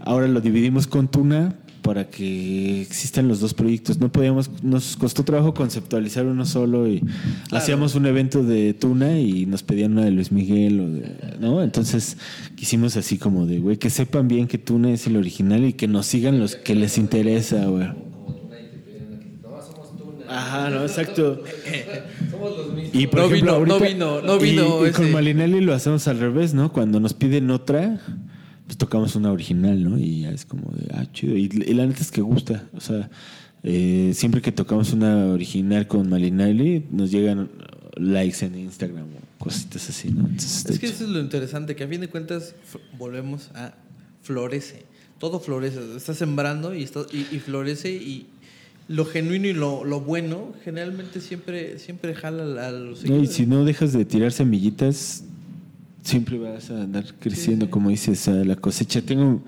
ahora lo dividimos con Tuna para que existan los dos proyectos. No podíamos, nos costó trabajo conceptualizar uno solo y hacíamos un evento de Tuna y nos pedían una de Luis Miguel o de, ¿no? Entonces quisimos así como de, güey, que sepan bien que Tuna es el original y que nos sigan los que les interesa, güey. Ajá, no, exacto. Somos los mismos. Y por No ejemplo, vino, no ahorita- vino, no y- vino Y, con ese. Malinelli lo hacemos al revés, ¿no? Cuando nos piden otra, pues tocamos una original, ¿no? Y ya es como de, ah, chido. Y, y la neta es que gusta. O sea, eh, siempre que tocamos una original con Malinelli, nos llegan likes en Instagram o cositas así, ¿no? Entonces, está Es que eso es lo interesante, que a fin de cuentas volvemos a florece. todo florece. Estás sembrando y, está- y, y florece y lo genuino y lo, lo bueno generalmente siempre, siempre jala a los No, y si no dejas de tirar semillitas, siempre vas a andar creciendo, como dices, a la cosecha. Tengo,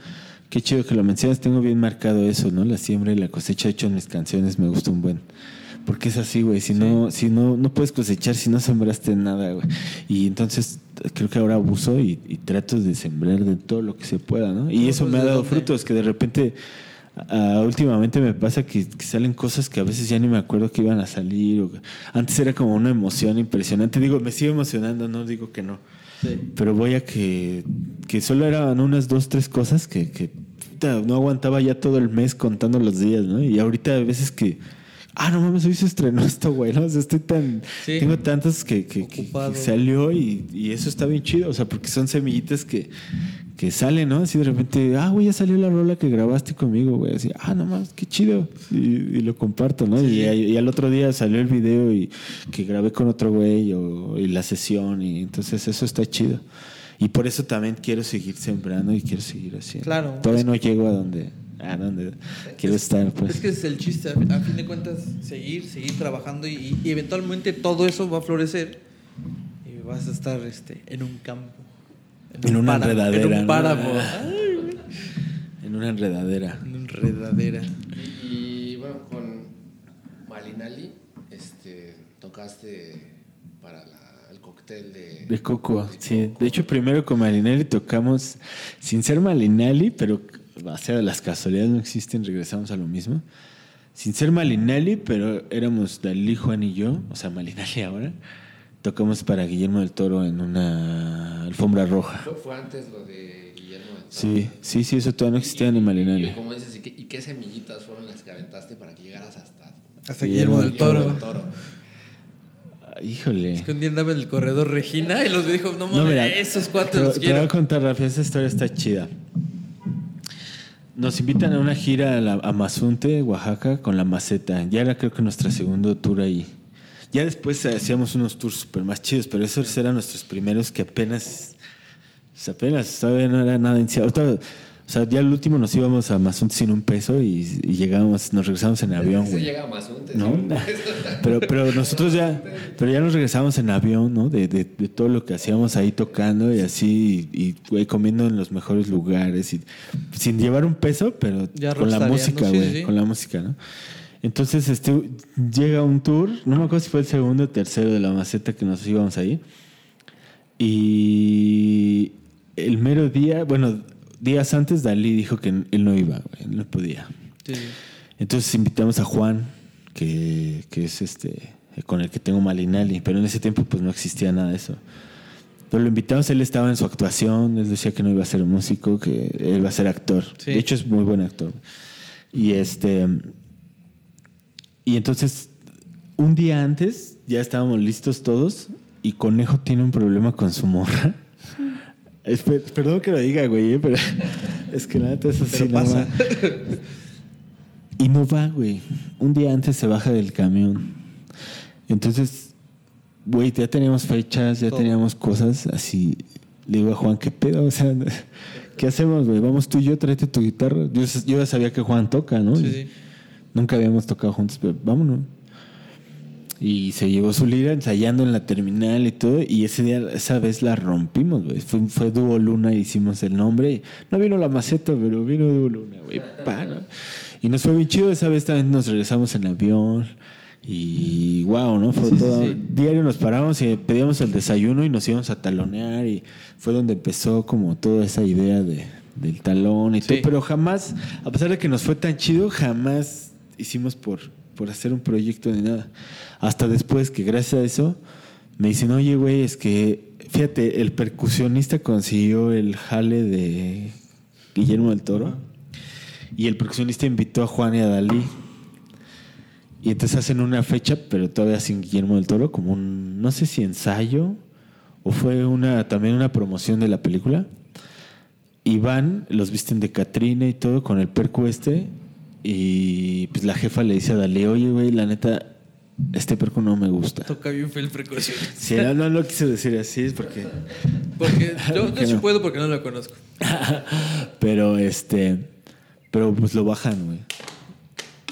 qué chido que lo mencionas, tengo bien marcado eso, ¿no? La siembra y la cosecha, de hecho en mis canciones me gusta un buen. Porque es así, güey. Si no, si no, no puedes cosechar si no sembraste nada, güey. Y entonces creo que ahora abuso y, y trato de sembrar de todo lo que se pueda, ¿no? Y eso me ha ¿de dado frutos, que de repente ah, últimamente me pasa que, que salen cosas que a veces ya ni me acuerdo que iban a salir. o- antes era como una emoción impresionante. Digo, me sigo emocionando, no digo que no. Sí. Pero voy a que, que solo eran unas dos, tres cosas que, que no aguantaba ya todo el mes contando los días, ¿no? Y ahorita a veces que, ah, no mames, hoy se estrenó esto, güey, ¿no? O sea, estoy tan, Sí. tengo tantos que, que, que- salió y, y eso está bien chido, o sea, porque son semillitas que, que salen, ¿no? Así de repente, ah, güey, ya salió la rola que grabaste conmigo, güey, así, ah, no mames, qué chido, y, y lo comparto, ¿no? Y, y al otro día salió el video y que grabé con otro güey o, y la sesión, y entonces eso está chido. Y por eso también quiero seguir sembrando y quiero seguir haciendo. Claro. Todavía no llego a donde, a donde quiero estar, pues. Es que es el chiste, a, a fin de cuentas, seguir, seguir trabajando y, y eventualmente todo eso va a florecer y vas a estar este, en un campo. En un una páramo, enredadera, En un páramo. Ay. En una enredadera. En una enredadera. Y, y, bueno, con Malinali, este, tocaste para la- el cóctel de... De Coco, sí. De hecho, primero con Malinelli tocamos, sin ser Malinelli, pero o sea, de las casualidades no existen, regresamos a lo mismo. Sin ser Malinelli, pero éramos Dalí, Juan y yo, o sea, Malinelli ahora. Tocamos para Guillermo del Toro en una alfombra roja. Fue, fue antes lo de Guillermo del Toro. Sí, sí, sí, eso todavía no existía Y, como dices, ¿y qué, y qué semillitas fueron las que aventaste para que llegaras hasta... Hasta Guillermo Guillermo del Toro. del Toro? Ah, Híjole. Es que un día andaba en el corredor Regina y los dijo, no No, mames, mira, esos cuatro te, los te voy a quiero. contar rápido, esa historia está chida. Nos invitan a una gira a, la, a Mazunte, Oaxaca, con la maceta. Ya era creo que nuestro segundo tour ahí. Ya después hacíamos unos tours súper más chidos, pero esos eran nuestros primeros que apenas, pues apenas, todavía no era nada. Ahorita, O sea, ya el último nos íbamos a Mazunte sin un peso y, y llegábamos, nos regresamos en avión, güey. Pero, pero nosotros ya, pero ya nos regresamos en avión, ¿no? De, de, de todo lo que hacíamos ahí tocando y así, y, y, güey, comiendo en los mejores lugares, y, sin llevar un peso, pero Ya con la música, güey, sí, sí. con la música, ¿no? Entonces, este, llega un tour, no me acuerdo si fue el segundo o tercero de la maceta que nos íbamos ahí, y el mero día, bueno, días antes Dalí dijo que él no iba, él no podía. Sí. Entonces invitamos a Juan, que, que es este con el que tengo Malinali, pero en ese tiempo pues no existía nada de eso. Pero lo invitamos, él estaba en su actuación, él decía que no iba a ser músico, que él va a ser actor. Sí. De hecho es muy buen actor. Y este y entonces un día antes ya estábamos listos todos y Conejo tiene un problema con su morra. Perdón que lo diga, güey, eh, pero es que nada, eso sí Pero pasa. Y no va, güey. Un día antes se baja del camión. Entonces, güey, ya teníamos fechas, ya teníamos cosas así. Le digo a Juan, ¿qué pedo? O sea, ¿qué hacemos, güey? Vamos tú y yo, tráete tu guitarra. Yo, yo ya sabía que Juan toca, ¿no? Sí, sí. Nunca habíamos tocado juntos, pero vámonos. Y se llevó su lira ensayando en la terminal y todo. Y ese día, esa vez la rompimos, güey. Fue, fue Dúo Luna, hicimos el nombre. No vino la maceta, pero vino Dúo Luna, güey. pa, ¿no? Y nos fue bien chido. Esa vez también nos regresamos en avión. Y wow, ¿no? Fue Sí, todo. sí. Diario nos parábamos y pedíamos el desayuno y nos íbamos a talonear. Y fue donde empezó como toda esa idea de, del talón y todo. Pero jamás, a pesar de que nos fue tan chido, jamás hicimos por, por hacer un proyecto ni nada. Hasta después que gracias a eso me dicen, oye, güey, es que, fíjate, el percusionista consiguió el jale de Guillermo del Toro y el percusionista invitó a Juan y a Dalí. Y entonces hacen una fecha, pero todavía sin Guillermo del Toro, como un, no sé si ensayo o fue una también una promoción de la película. Y van, los visten de Catrina y todo con el percu este. Y pues la jefa le dice a Dalí, oye, güey, la neta, este percu no me gusta. Toca bien fue el precaución. Sí, no, no lo quise decir así, es porque... Porque yo, yo Que sí no. puedo porque no lo conozco. Pero este. Pero pues lo bajan, güey.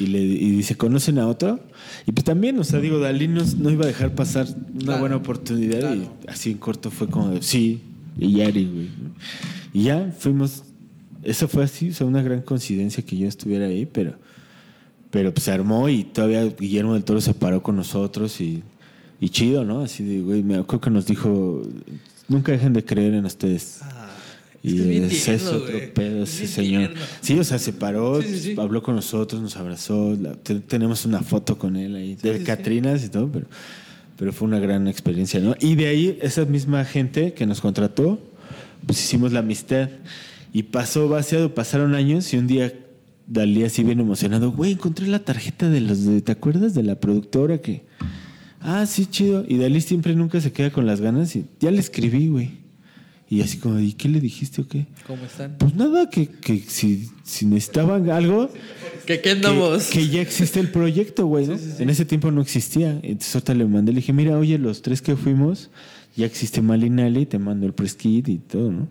Y, le, y dice, ¿conocen a otro? Y pues también, o sea, digo, Dalí no, no iba a dejar pasar una Claro, buena oportunidad claro. y así en corto fue como de, sí, y Yari, güey. Y ya fuimos, eso fue así, o sea, una gran coincidencia que yo estuviera ahí, pero, pero pues se armó y todavía Guillermo del Toro se paró con nosotros y, y chido, ¿no? Así de, güey, me acuerdo que nos dijo, nunca dejen de creer en ustedes. Ah, Y es que es tierno, otro pedo, Es ese señor. tierno. Sí, o sea, se paró, Sí, sí, sí. habló con nosotros, nos abrazó. la- te- tenemos una foto con él ahí, de. Catrinas y todo, pero, pero fue una gran experiencia, ¿no? Y de ahí, esa misma gente que nos contrató, pues hicimos la amistad. Y pasó vaciado, pasaron años y un día Dalí así bien emocionado, güey, encontré la tarjeta de los de, ¿te acuerdas de la productora que... Ah, sí, chido. Y Dalí siempre nunca se queda con las ganas y ya le escribí, güey. Y así como, ¿y qué le dijiste o qué? ¿Cómo están? Pues nada, que, que si, si necesitaban algo, ¿Qué, qué que, andamos? que ya existe el proyecto, güey, ¿no? En ese tiempo no existía. Entonces ahorita le mandé, le dije, mira, oye, los tres que fuimos, ya existe Malinali, te mando el press kit y todo, ¿no?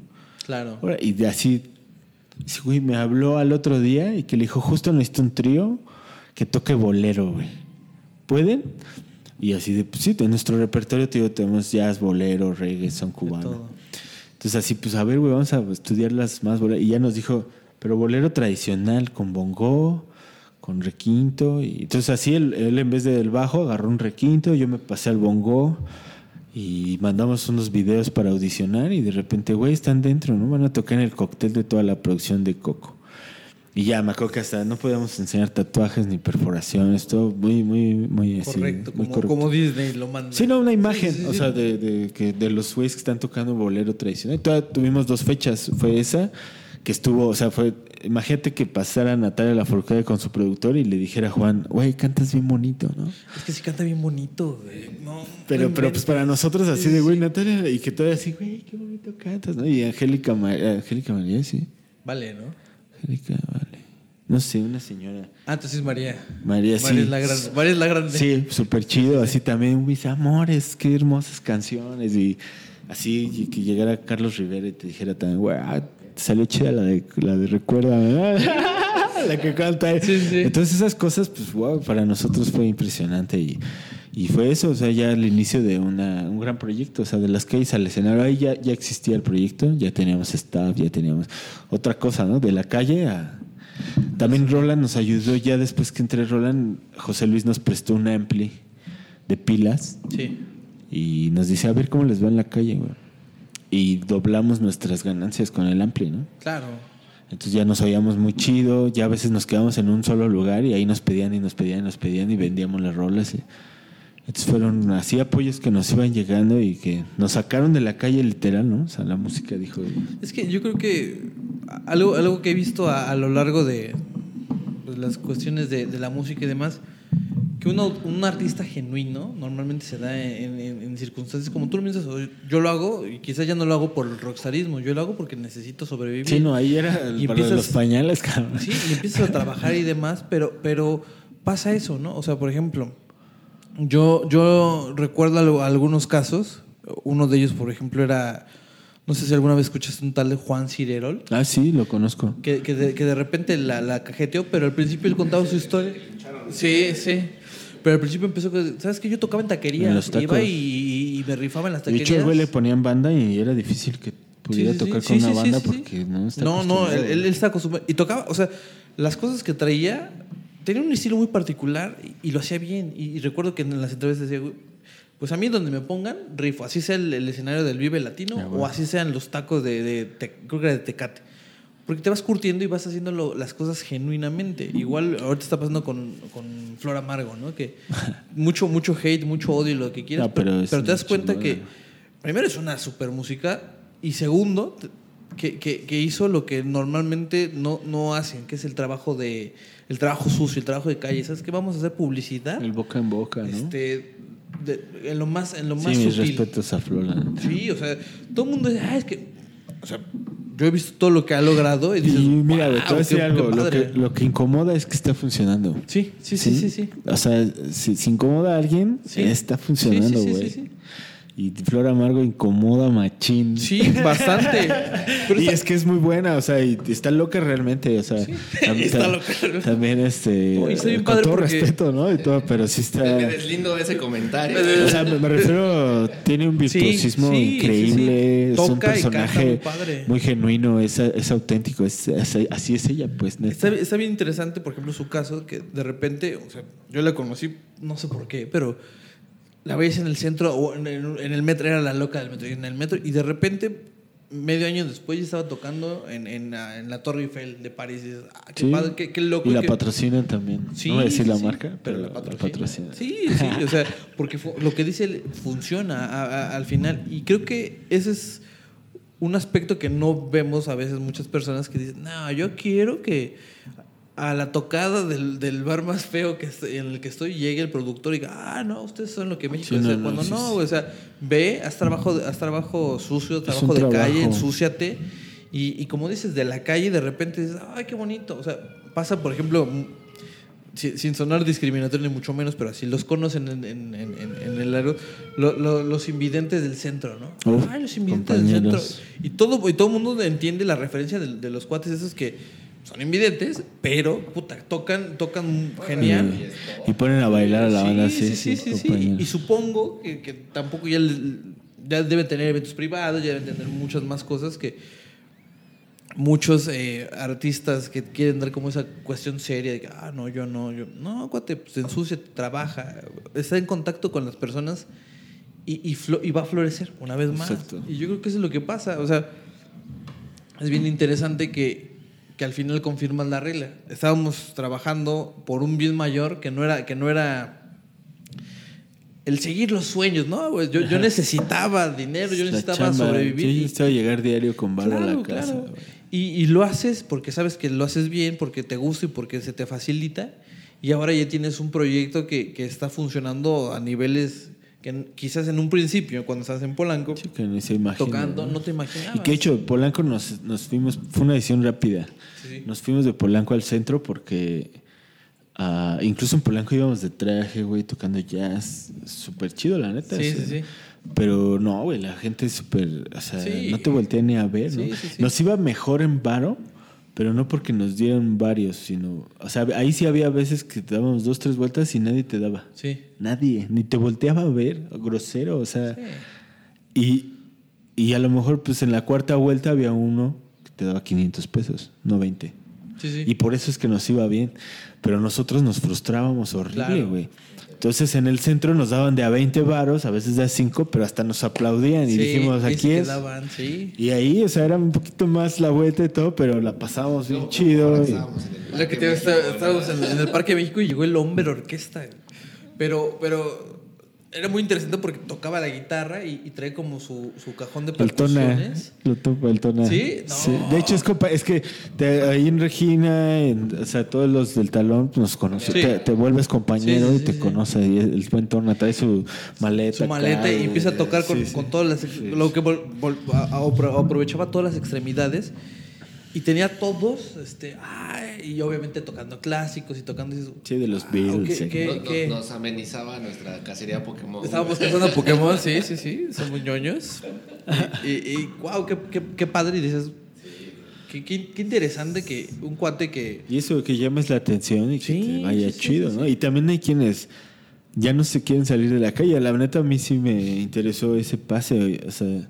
Claro. Y de así, sí, güey, me habló al otro día y que le dijo, justo necesito un trío que toque bolero, güey. ¿Pueden? Y así de, pues sí, en nuestro repertorio, tío, tenemos jazz, bolero, reggae, son cubano. Entonces así, pues a ver, güey, vamos a estudiar las más boleros. Y ya nos dijo, pero bolero tradicional, con bongo, con requinto. Y entonces así, él, él en vez del bajo agarró un requinto, yo me pasé al bongo y mandamos unos videos para audicionar y de repente, güey, están dentro, ¿no? Van a tocar en el cóctel de toda la producción de Coco. Y ya, me acuerdo que hasta no podíamos enseñar tatuajes ni perforaciones, todo muy, muy, muy así. correcto, muy como, correcto. como Disney lo manda. Sí, no, una imagen, Sí, sí, o sí. sea, de, de, que de los güeyes que están tocando bolero tradicional. Todavía tuvimos dos fechas. Fue esa, que estuvo, o sea, fue. Imagínate que pasara Natalia Lafourcade con su productor y le dijera a Juan, güey, cantas bien bonito, ¿no? Es que sí canta bien bonito, güey. No, Pero, no pero pues para nosotros así Sí, de, güey. Natalia, y que todavía así, güey, qué bonito cantas, ¿no? Y Angélica, Angélica María, sí. Vale, ¿no? Angélica, vale. No sé, una señora. Ah, entonces es María. María, sí. María es la grande. María es la grande. Sí, súper chido. Así también, mis amores, qué hermosas canciones. Y así y que llegara Carlos Rivera y te dijera también, güey, ah, te salió chida la de, la de Recuerda, la que canta. Sí, sí. Entonces esas cosas, pues, wow, para nosotros fue impresionante. Y, y fue eso, o sea, ya el inicio de una, un gran proyecto. O sea, de las calles al escenario, ahí ya, ya existía el proyecto, ya teníamos staff, ya teníamos otra cosa, ¿no? De la calle a... También Roland nos ayudó ya después que entré Roland, José Luis nos prestó un ampli de pilas Sí. y nos dice, a ver cómo les va en la calle, güey. Y doblamos nuestras ganancias con el ampli, ¿no? Claro. Entonces ya nos oíamos muy chido, ya a veces nos quedamos en un solo lugar y ahí nos pedían y nos pedían y nos pedían y vendíamos las rolas. y- Entonces fueron así apoyos que nos iban llegando y que nos sacaron de la calle literal, ¿no? O sea, la música dijo, Es que yo creo que algo, algo que he visto a, a lo largo de pues, las cuestiones de, de la música y demás, que uno, un artista genuino normalmente se da en, en- en circunstancias como tú lo piensas, yo lo hago y quizás ya no lo hago por el rockstarismo, yo lo hago porque necesito sobrevivir. sí, no, ahí era el- Y empiezas- los pañales, cabrón. Sí, y empiezas a trabajar y demás, pero, pero pasa eso, ¿no? O sea, por ejemplo, yo, yo recuerdo algunos casos. Uno de ellos, por ejemplo, era. No sé si alguna vez escuchaste un tal de Juan Cirerol. Ah, sí, lo conozco. Que, que, de, que de repente la, la cajeteó, pero al principio él contaba su historia. Sí, sí. Pero al principio empezó ¿sabes qué? Yo tocaba en taquería. En los Iba y, y me rifaba en las De taquerías. hecho, el güey le ponían banda y era difícil que pudiera Sí, sí, tocar con una banda porque no está No, no, él, él está acostumbrado. Y tocaba, o sea, las cosas que traía, tenía un estilo muy particular y, y lo hacía bien. Y, y recuerdo que en las entrevistas decía, "Güey, pues a mí donde me pongan, rifo. Así sea el, el escenario del Vive Latino Ah, bueno. o así sean los tacos de, de creo que era de Tecate. Porque te vas curtiendo y vas haciendo lo- las cosas genuinamente. Igual ahorita está pasando con, con Flor Amargo, ¿no? Que mucho, mucho hate, mucho odio y lo que quieras. No, pero pero, es pero te das cuenta que primero es una super música y segundo que, que- que hizo lo que normalmente no, no hacen, que es el trabajo de el trabajo sucio, el trabajo de calle. ¿Sabes qué? Vamos a hacer publicidad El boca en boca, ¿no? este, de- en lo más, en lo sí, más mis sutil. respetos a Flor. la neta. Sí, o sea, todo el mundo dice, ah, es que, o sea, yo he visto todo lo que ha logrado y Y dices, mira, "Wow, te voy a decir algo. Lo padre". que, lo que incomoda es que está funcionando. Sí, sí, sí, sí, sí. O sea, si, si incomoda a alguien, Sí. está funcionando, güey. sí, sí, sí. Y Flor Amargo incomoda machín. Sí, bastante. Pero y está- es que es muy buena, o sea, y está loca realmente, o sea, tam- está tam- loca. también este, está con padre todo porque- respeto, ¿no? Y todo, pero sí está, Me deslindo de ese comentario. o sea, me, me refiero, tiene un Sí, virtuosismo sí, increíble, sí, sí. es un Toca y canta personaje muy padre. muy genuino, es, es auténtico, es, es- así es ella, pues. neta. Está, está bien interesante, por ejemplo, su caso, que de repente, o sea, yo la conocí, no sé por qué, pero la veis en el centro o en el, en el metro, era la loca del metro, y en el metro, y de repente, medio año después, ya estaba tocando en, en, la- en la Torre Eiffel de París. Y dices, ah, qué Sí. padre, qué, qué loco. Y la que- patrocinan también. Sí, no voy a decir sí, la marca, pero, la patrocina. patrocinan. Sí, sí, o sea, porque lo que dice él funciona a- a- al final. Y creo que ese es un aspecto que no vemos a veces muchas personas que dicen, no, yo quiero que a la tocada del, del bar más feo que en el que estoy llegue el productor y diga, ah, no, ustedes son lo que México Sí, es. no, hacer". no, Cuando no, o sea, ve, haz trabajo, haz trabajo sucio, trabajo de trabajo. calle, ensúciate. Y, y como dices, de la calle de repente dices, ay, qué bonito. O sea, pasa, por ejemplo, sin sonar discriminatorio ni mucho menos, pero así los conocen en, en- en- el área, lo- lo- los invidentes del centro, ¿no? Uf, Ay, los invidentes del centro. Y todo, y todo el mundo entiende la referencia de, de los cuates esos que son invidentes, pero puta, tocan, tocan genial. Y, ponen a bailar a la banda, sí, sí, sí, sí. Y supongo que, que tampoco ya, ya deben tener eventos privados, ya deben tener muchas más cosas que muchos eh, artistas que quieren dar como esa cuestión seria de que, ah, no, yo no, yo no, cuate, pues se ensucia, trabaja, está en contacto con las personas y, y, flo- y va a florecer una vez más. Exacto. Y yo creo que eso es lo que pasa, o sea, es bien interesante que, que al final confirmas la regla. Estábamos trabajando por un bien mayor que no era, que no era el seguir los sueños, ¿no? güey? Yo, yo necesitaba dinero, yo necesitaba chamba, sobrevivir. Yo necesitaba llegar diario con barro a la casa. claro. Y, y lo haces porque sabes que lo haces bien, porque te gusta y porque se te facilita. Y ahora ya tienes un proyecto que, que está funcionando a niveles que quizás en un principio, cuando estás en Polanco, Sí, que ni se imagina, tocando, no te imaginabas. Y que hecho, Polanco nos, nos fuimos, fue una decisión rápida. Sí. Nos fuimos de Polanco al centro porque ah, incluso en Polanco íbamos de traje, güey, tocando jazz. Súper chido, la neta. Sí, o sea. sí, sí. Pero no, güey, la gente es súper, o sea, Sí. no te voltea ni a ver, ¿no? Sí, sí, sí. Nos iba mejor en varo, pero no porque nos dieran varios, sino, o sea, ahí sí había veces que te dábamos dos, tres vueltas y nadie te daba. Sí. Nadie, ni te volteaba a ver, grosero, o sea. Y, y a lo mejor, pues en la cuarta vuelta había uno que te daba 500 pesos, no 20. Sí, sí. Y por eso es que nos iba bien. Pero nosotros nos frustrábamos horrible, Claro. Entonces en el centro nos daban de a 20 varos, a veces de a 5, pero hasta nos aplaudían y Sí, dijimos, aquí se es. quedaban, sí. Y ahí, o sea, era un poquito más la vuelta y todo, pero la pasamos bien chido. y- Estábamos en el Lo que te estábamos en, en el Parque México y llegó el hombre orquesta. Pero, pero era muy interesante porque tocaba la guitarra y, y trae como su, su cajón de El tona, percusiones. el tona. ¿Sí? No. De hecho, es, compa- es que te- ahí en Regina, en- o sea, todos los del talón nos conocen. Sí. Te, te vuelves compañero Sí, y te conoce. Y el buen tona trae su maleta. Su maleta acá, y empieza a tocar con, todas las. Lo que vol- vol- a- a- apro- aprovechaba todas las extremidades y tenía todos, este, ay, y obviamente tocando clásicos y tocando. y dices, Sí, de los "Wow, Beatles, qué- sí. qué- Nos, nos- qué- nos amenizaba nuestra cacería Pokémon. Estábamos cazando Pokémon, sí, sí, sí, somos ñoños. Y, y, y, wow, qué, qué, qué padre. Y dices, qué, qué, qué interesante que un cuate que. Y eso que llames la atención y que Sí, te vaya sí, chido, sí, ¿no? sí. Y también hay quienes ya no se quieren salir de la calle. La neta, a mí sí me interesó ese pase. O sea,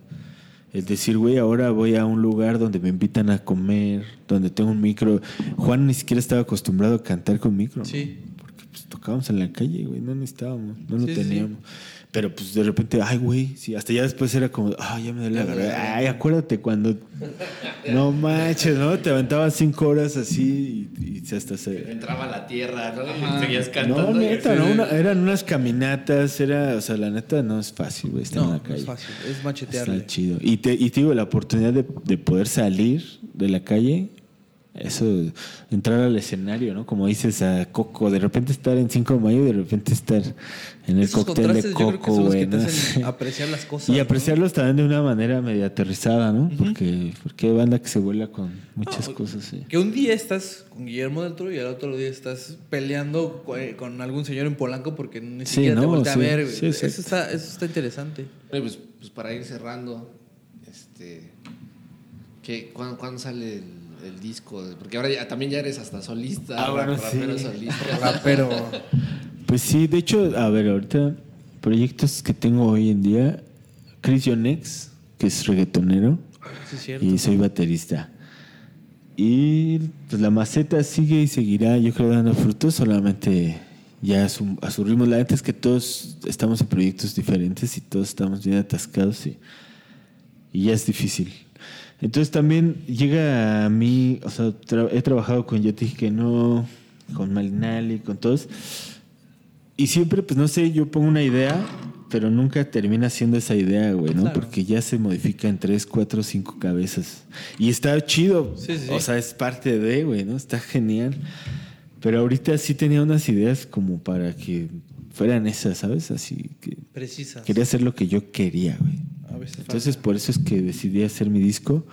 el decir, güey, ahora voy a un lugar donde me invitan a comer, donde tengo un micro. Juan ni siquiera estaba acostumbrado a cantar con micro. ¿no? Sí. Porque pues, tocábamos en la calle, güey, no necesitábamos, no lo sí, teníamos. Pero pues de repente, ay, güey, sí, hasta ya después era como, ay, ya me duele la garganta. Ay, acuérdate cuando. No manches, ¿no? Te aventabas cinco horas así y, y hasta se. Entraba a la tierra, ¿no? Y seguías cantando. No, y- neta, ¿no? Una- eran unas caminatas, era, o sea, la neta no es fácil, güey, estar en No, la no calle. es fácil, es machetearle. Está chido. Y te, y te digo, la oportunidad de, de poder salir de la calle eso, entrar al escenario, ¿no? Como dices a Coco, de repente estar en 5 de mayo y de repente estar en el Esos cóctel de Coco, güey. apreciar las cosas. Y ¿no? apreciarlos también de una manera medio aterrizada, ¿no? Porque, porque hay banda que se vuela con muchas No, cosas, sí. Que un día estás con Guillermo del Toro y al otro día estás peleando co- con algún señor en Polanco porque ni Sí, siquiera te no, voltea sí, a ver. eso, está, eso está interesante. Oye, pues, pues para ir cerrando, este, ¿qué, cuándo, cuándo sale el, el disco? Porque ahora ya, también ya eres hasta solista, Ah, bueno, rapero sí. solista. Pero Pues sí, de hecho, a ver, ahorita proyectos que tengo hoy en día, Chris Yonex, que es reggaetonero, sí es cierto. y soy baterista. Y pues la maceta sigue y seguirá, yo creo, dando frutos, solamente ya a su, a su ritmo. La neta es que todos estamos en proyectos diferentes y todos estamos bien atascados y, y ya es difícil. Entonces también llega a mí, o sea, tra- he trabajado con Yo te dije que no, con Malinali, con todos. Y siempre, pues no sé, yo pongo una idea, pero nunca termina siendo esa idea, güey, ¿no? Claro. Porque ya se modifica en tres, cuatro, cinco cabezas. Y está chido. Sí, sí. O sea, es parte de, güey, ¿no? Está genial. Pero ahorita sí tenía unas ideas como para que fueran esas, ¿sabes? Así que Precisas. quería hacer lo que yo quería, güey. Veces Entonces falta. por eso es que decidí hacer mi disco.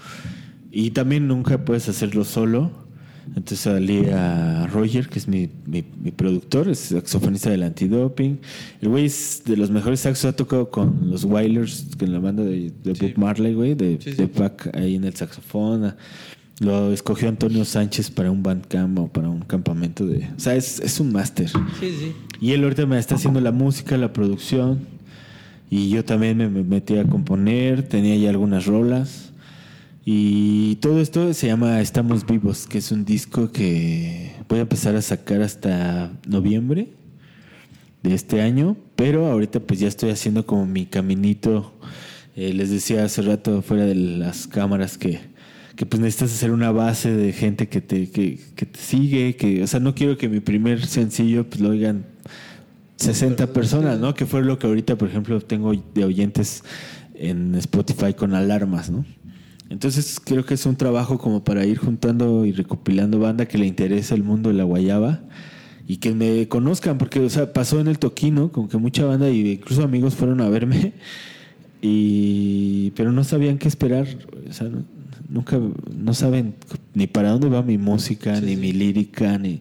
Y también nunca puedes hacerlo solo. Entonces salí a Roger, que es mi, mi, mi productor, es saxofonista del antidoping. El güey es de los mejores saxos, ha tocado con los Wailers, con la banda de, de Sí. Bob Marley, güey, de, Sí, sí. de Pac ahí en el saxofón. Lo escogió Antonio Sánchez para un bandcamp o para un campamento de... O sea, es, es un máster. Sí, sí. Y él ahorita me está haciendo la música, la producción. Y yo también me, me metí a componer, tenía ya algunas rolas. Y todo esto se llama Estamos Vivos, que es un disco que voy a empezar a sacar hasta noviembre de este año. Pero ahorita pues ya estoy haciendo como mi caminito. Eh, les decía hace rato fuera de las cámaras que, que pues necesitas hacer una base de gente que te, que te sigue. Que, o sea, no quiero que mi primer sencillo pues lo oigan 60 personas, ¿no? Que fue lo que ahorita, por ejemplo, tengo de oyentes en Spotify con alarmas, ¿no? Entonces creo que es un trabajo como para ir juntando y recopilando banda que le interesa el mundo de la guayaba y que me conozcan, porque o sea, pasó en el toquino, como que mucha banda y incluso amigos fueron a verme, y pero no sabían qué esperar, o sea, nunca, no saben ni para dónde va mi música, Sí, ni sí. mi lírica, ni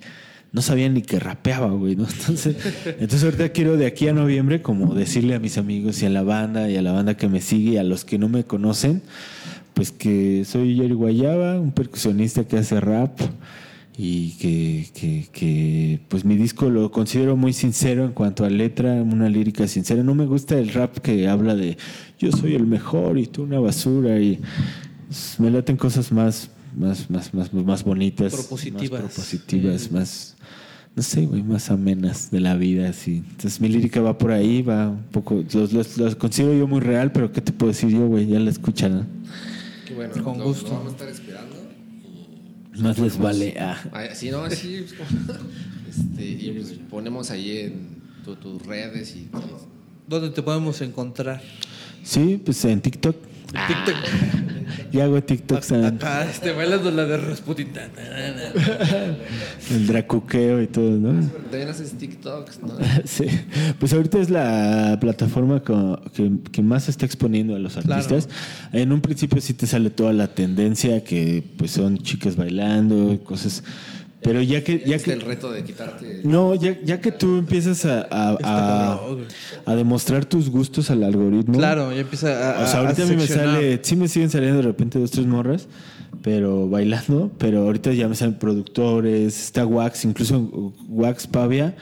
no sabían ni que rapeaba, güey, ¿no? Entonces, entonces ahorita quiero de aquí a noviembre como decirle a mis amigos y a la banda y a la banda que me sigue y a los que no me conocen, pues que soy Jerry Guayaba, un percusionista que hace rap y que, que, que, pues mi disco lo considero muy sincero en cuanto a letra, una lírica sincera. No me gusta el rap que habla de yo soy el mejor y tú una basura y me laten cosas más, más, más, más, más bonitas, Propositivas. más propositivas, más no sé, güey, más amenas de la vida, así. Entonces mi lírica va por ahí, va un poco, los, los, los considero yo muy real, pero ¿qué te puedo decir yo, güey? Ya la escuchan. Qué bueno, Con lo- gusto. lo vamos a estar esperando. Más les vale. Ah. Ay, Sí, no, así. pues, como- este, y pues ponemos ahí en tu- tus redes y. ¿Dónde te podemos encontrar? Sí, pues en TikTok. TikTok. Ya hago TikToks en Acá, este, bailando la de Rasputin. el dracuqueo y todo, ¿no? También haces TikToks, ¿no? Sí, pues ahorita es la plataforma que, que más se está exponiendo a los Claro. artistas. En un principio sí te sale toda la tendencia que pues son chicas bailando, cosas, pero ya que ya que el reto de quitarte. no, ya, ya que tú empiezas a, a, a- demostrar tus gustos al algoritmo. Claro, ya empieza a. O sea, ahorita a, mí me sale, sí me siguen saliendo de repente dos, tres morras, pero bailando, pero ahorita ya me salen productores, está Wax, incluso Wax Pavia,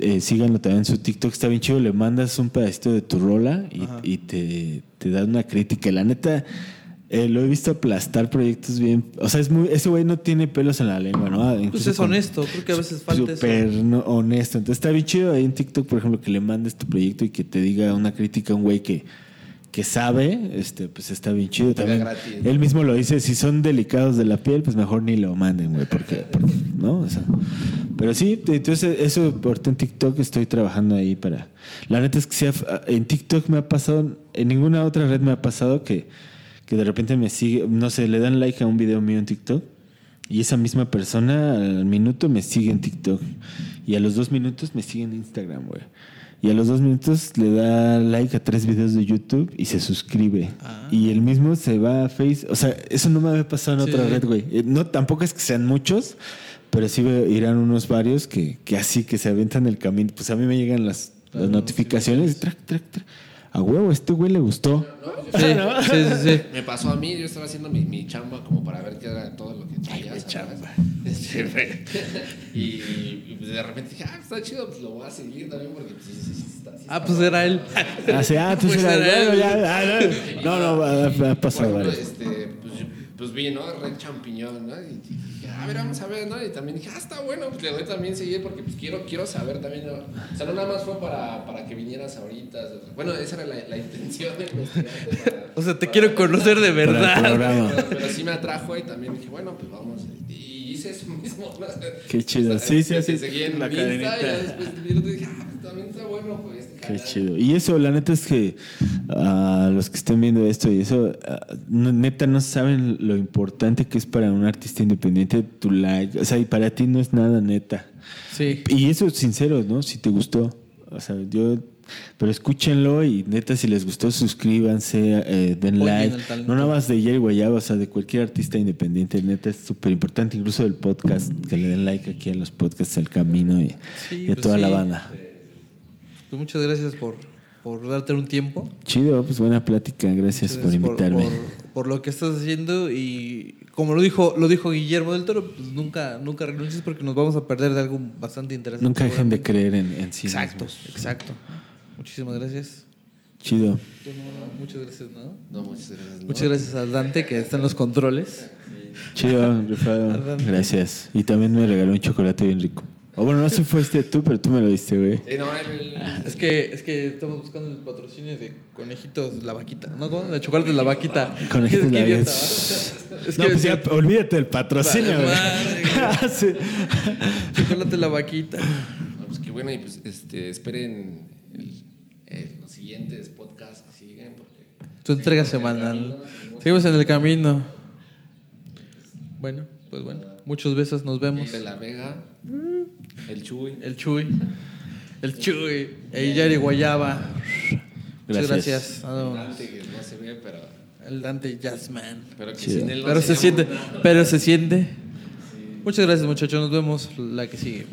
eh, síganlo también en su TikTok, está bien chido, le mandas un pedacito de tu rola y, y te, te da una crítica. La neta, eh, lo he visto aplastar proyectos bien, o sea, es muy, ese güey no tiene pelos en la lengua, ¿no? Pues Incluso es honesto, creo que a veces falta Súper eso. no- honesto. Entonces está bien chido ahí en TikTok, por ejemplo, que le mandes tu proyecto y que te diga una crítica a un güey que, que sabe, este, pues está bien chido también. gratis. Él mismo lo dice, si son delicados de la piel, pues mejor ni lo manden, güey, porque, porque, ¿no? O sea, pero sí, entonces eso por en TikTok estoy trabajando ahí para... La neta es que sí ha- en TikTok me ha pasado, en ninguna otra red me ha pasado que, que de repente me sigue, no sé, le dan like a un video mío en TikTok Y esa misma persona al minuto me sigue en TikTok. Y a los dos minutos me sigue en Instagram, güey. Y a los dos minutos le da like a tres videos de YouTube y se suscribe. Ah. Y el mismo se va a Face. O sea, eso no me había pasado en Sí. otra red, güey. Eh, No, tampoco es que sean muchos, pero sí irán unos varios que, que así que se aventan el camino. Pues a mí me llegan las, las Las notificaciones y track, track, track. A huevo, este güey le gustó. Sí, sí, sí, sí. Me pasó a mí, yo estaba haciendo mi, mi chamba como para ver qué era todo lo que traía. mi ¿sabes? chamba. Este, y, y, pues, de repente dije, ah, está chido, pues lo voy a seguir también porque pues, sí, sí, sí, está, sí Ah, pues era él. Ah, sí, ah, entonces Pues era- era bueno, él. ya, ah, no, no, no, Por pasado ejemplo, varios. este, pues, pues vi, ¿no? Red champiñón, ¿no? Y a ver, vamos a ver, ¿no? Y también dije, ah, está bueno, pues le doy también seguir porque pues quiero, quiero saber también, ¿no? O sea, no nada más fue para, para que vinieras ahorita. o sea, Bueno, esa era la, la intención de para- O sea, te para- quiero conocer de verdad. Pero, pero sí me atrajo y también dije, bueno, pues vamos. Y hice eso mismo. ¿no? Qué chido. O sea, Sí, sí, sí. Seguí en La mi Insta cadenita. y después y dije, ah, pues también está bueno, pues. Qué chido. Y eso, la neta es que a los que estén viendo esto y eso, no- neta no saben lo importante que es para un artista independiente tu like. O sea, y para ti no es nada neta. Sí. Y eso sincero, ¿no? Si te gustó. O sea, yo... Pero escúchenlo y neta, si les gustó, suscríbanse, eh, den like. No nada más de Jerry Guayaba, o sea, de cualquier artista independiente. Neta, es súper importante, incluso del podcast, que le den like aquí a los podcasts El Camino y, Sí, y a pues toda la sí. banda. Pues muchas gracias por, por darte un tiempo. Chido, pues buena plática, gracias por invitarme. Por, por lo que estás haciendo y como lo dijo, lo dijo Guillermo del Toro, pues nunca, nunca renuncies porque nos vamos a perder de algo bastante interesante. Nunca dejen de creer en, en sí Exacto, mismos. exacto. Muchísimas gracias. Chido. No, Muchas gracias, ¿no? No, muchas gracias. ¿no? Muchas gracias a Dante que está en los controles. Chido, rifado. Gracias. Y también me regaló un chocolate bien rico. O bueno, no sé si fuiste tú, pero tú me lo diste, güey. Sí, no, el- Es que, es que estamos buscando el patrocinio de conejitos la vaquita. ¿No? ¿Cómo? De chocolate la vaquita. Conejitos Es que la vaquita. ¿va? Es no, que pues ya, olvídate del patrocinio, güey. Ah, sí. chocolate la vaquita. no, pues qué bueno, y pues este, esperen el- el- los siguientes podcasts que siguen. Porque Tu entrega semanal. Seguimos en el camino. Bueno, pues bueno. Muchos besos, nos vemos. de la Vega, el Chuy. El Chuy. El Chuy. El Yari Guayaba. Muchas Gracias. Dante, que no se ve, pero, El Dante Jazzman. pero que sin él no Pero se siente. Pero se siente. Muchas gracias, muchachos. Nos vemos la que sigue.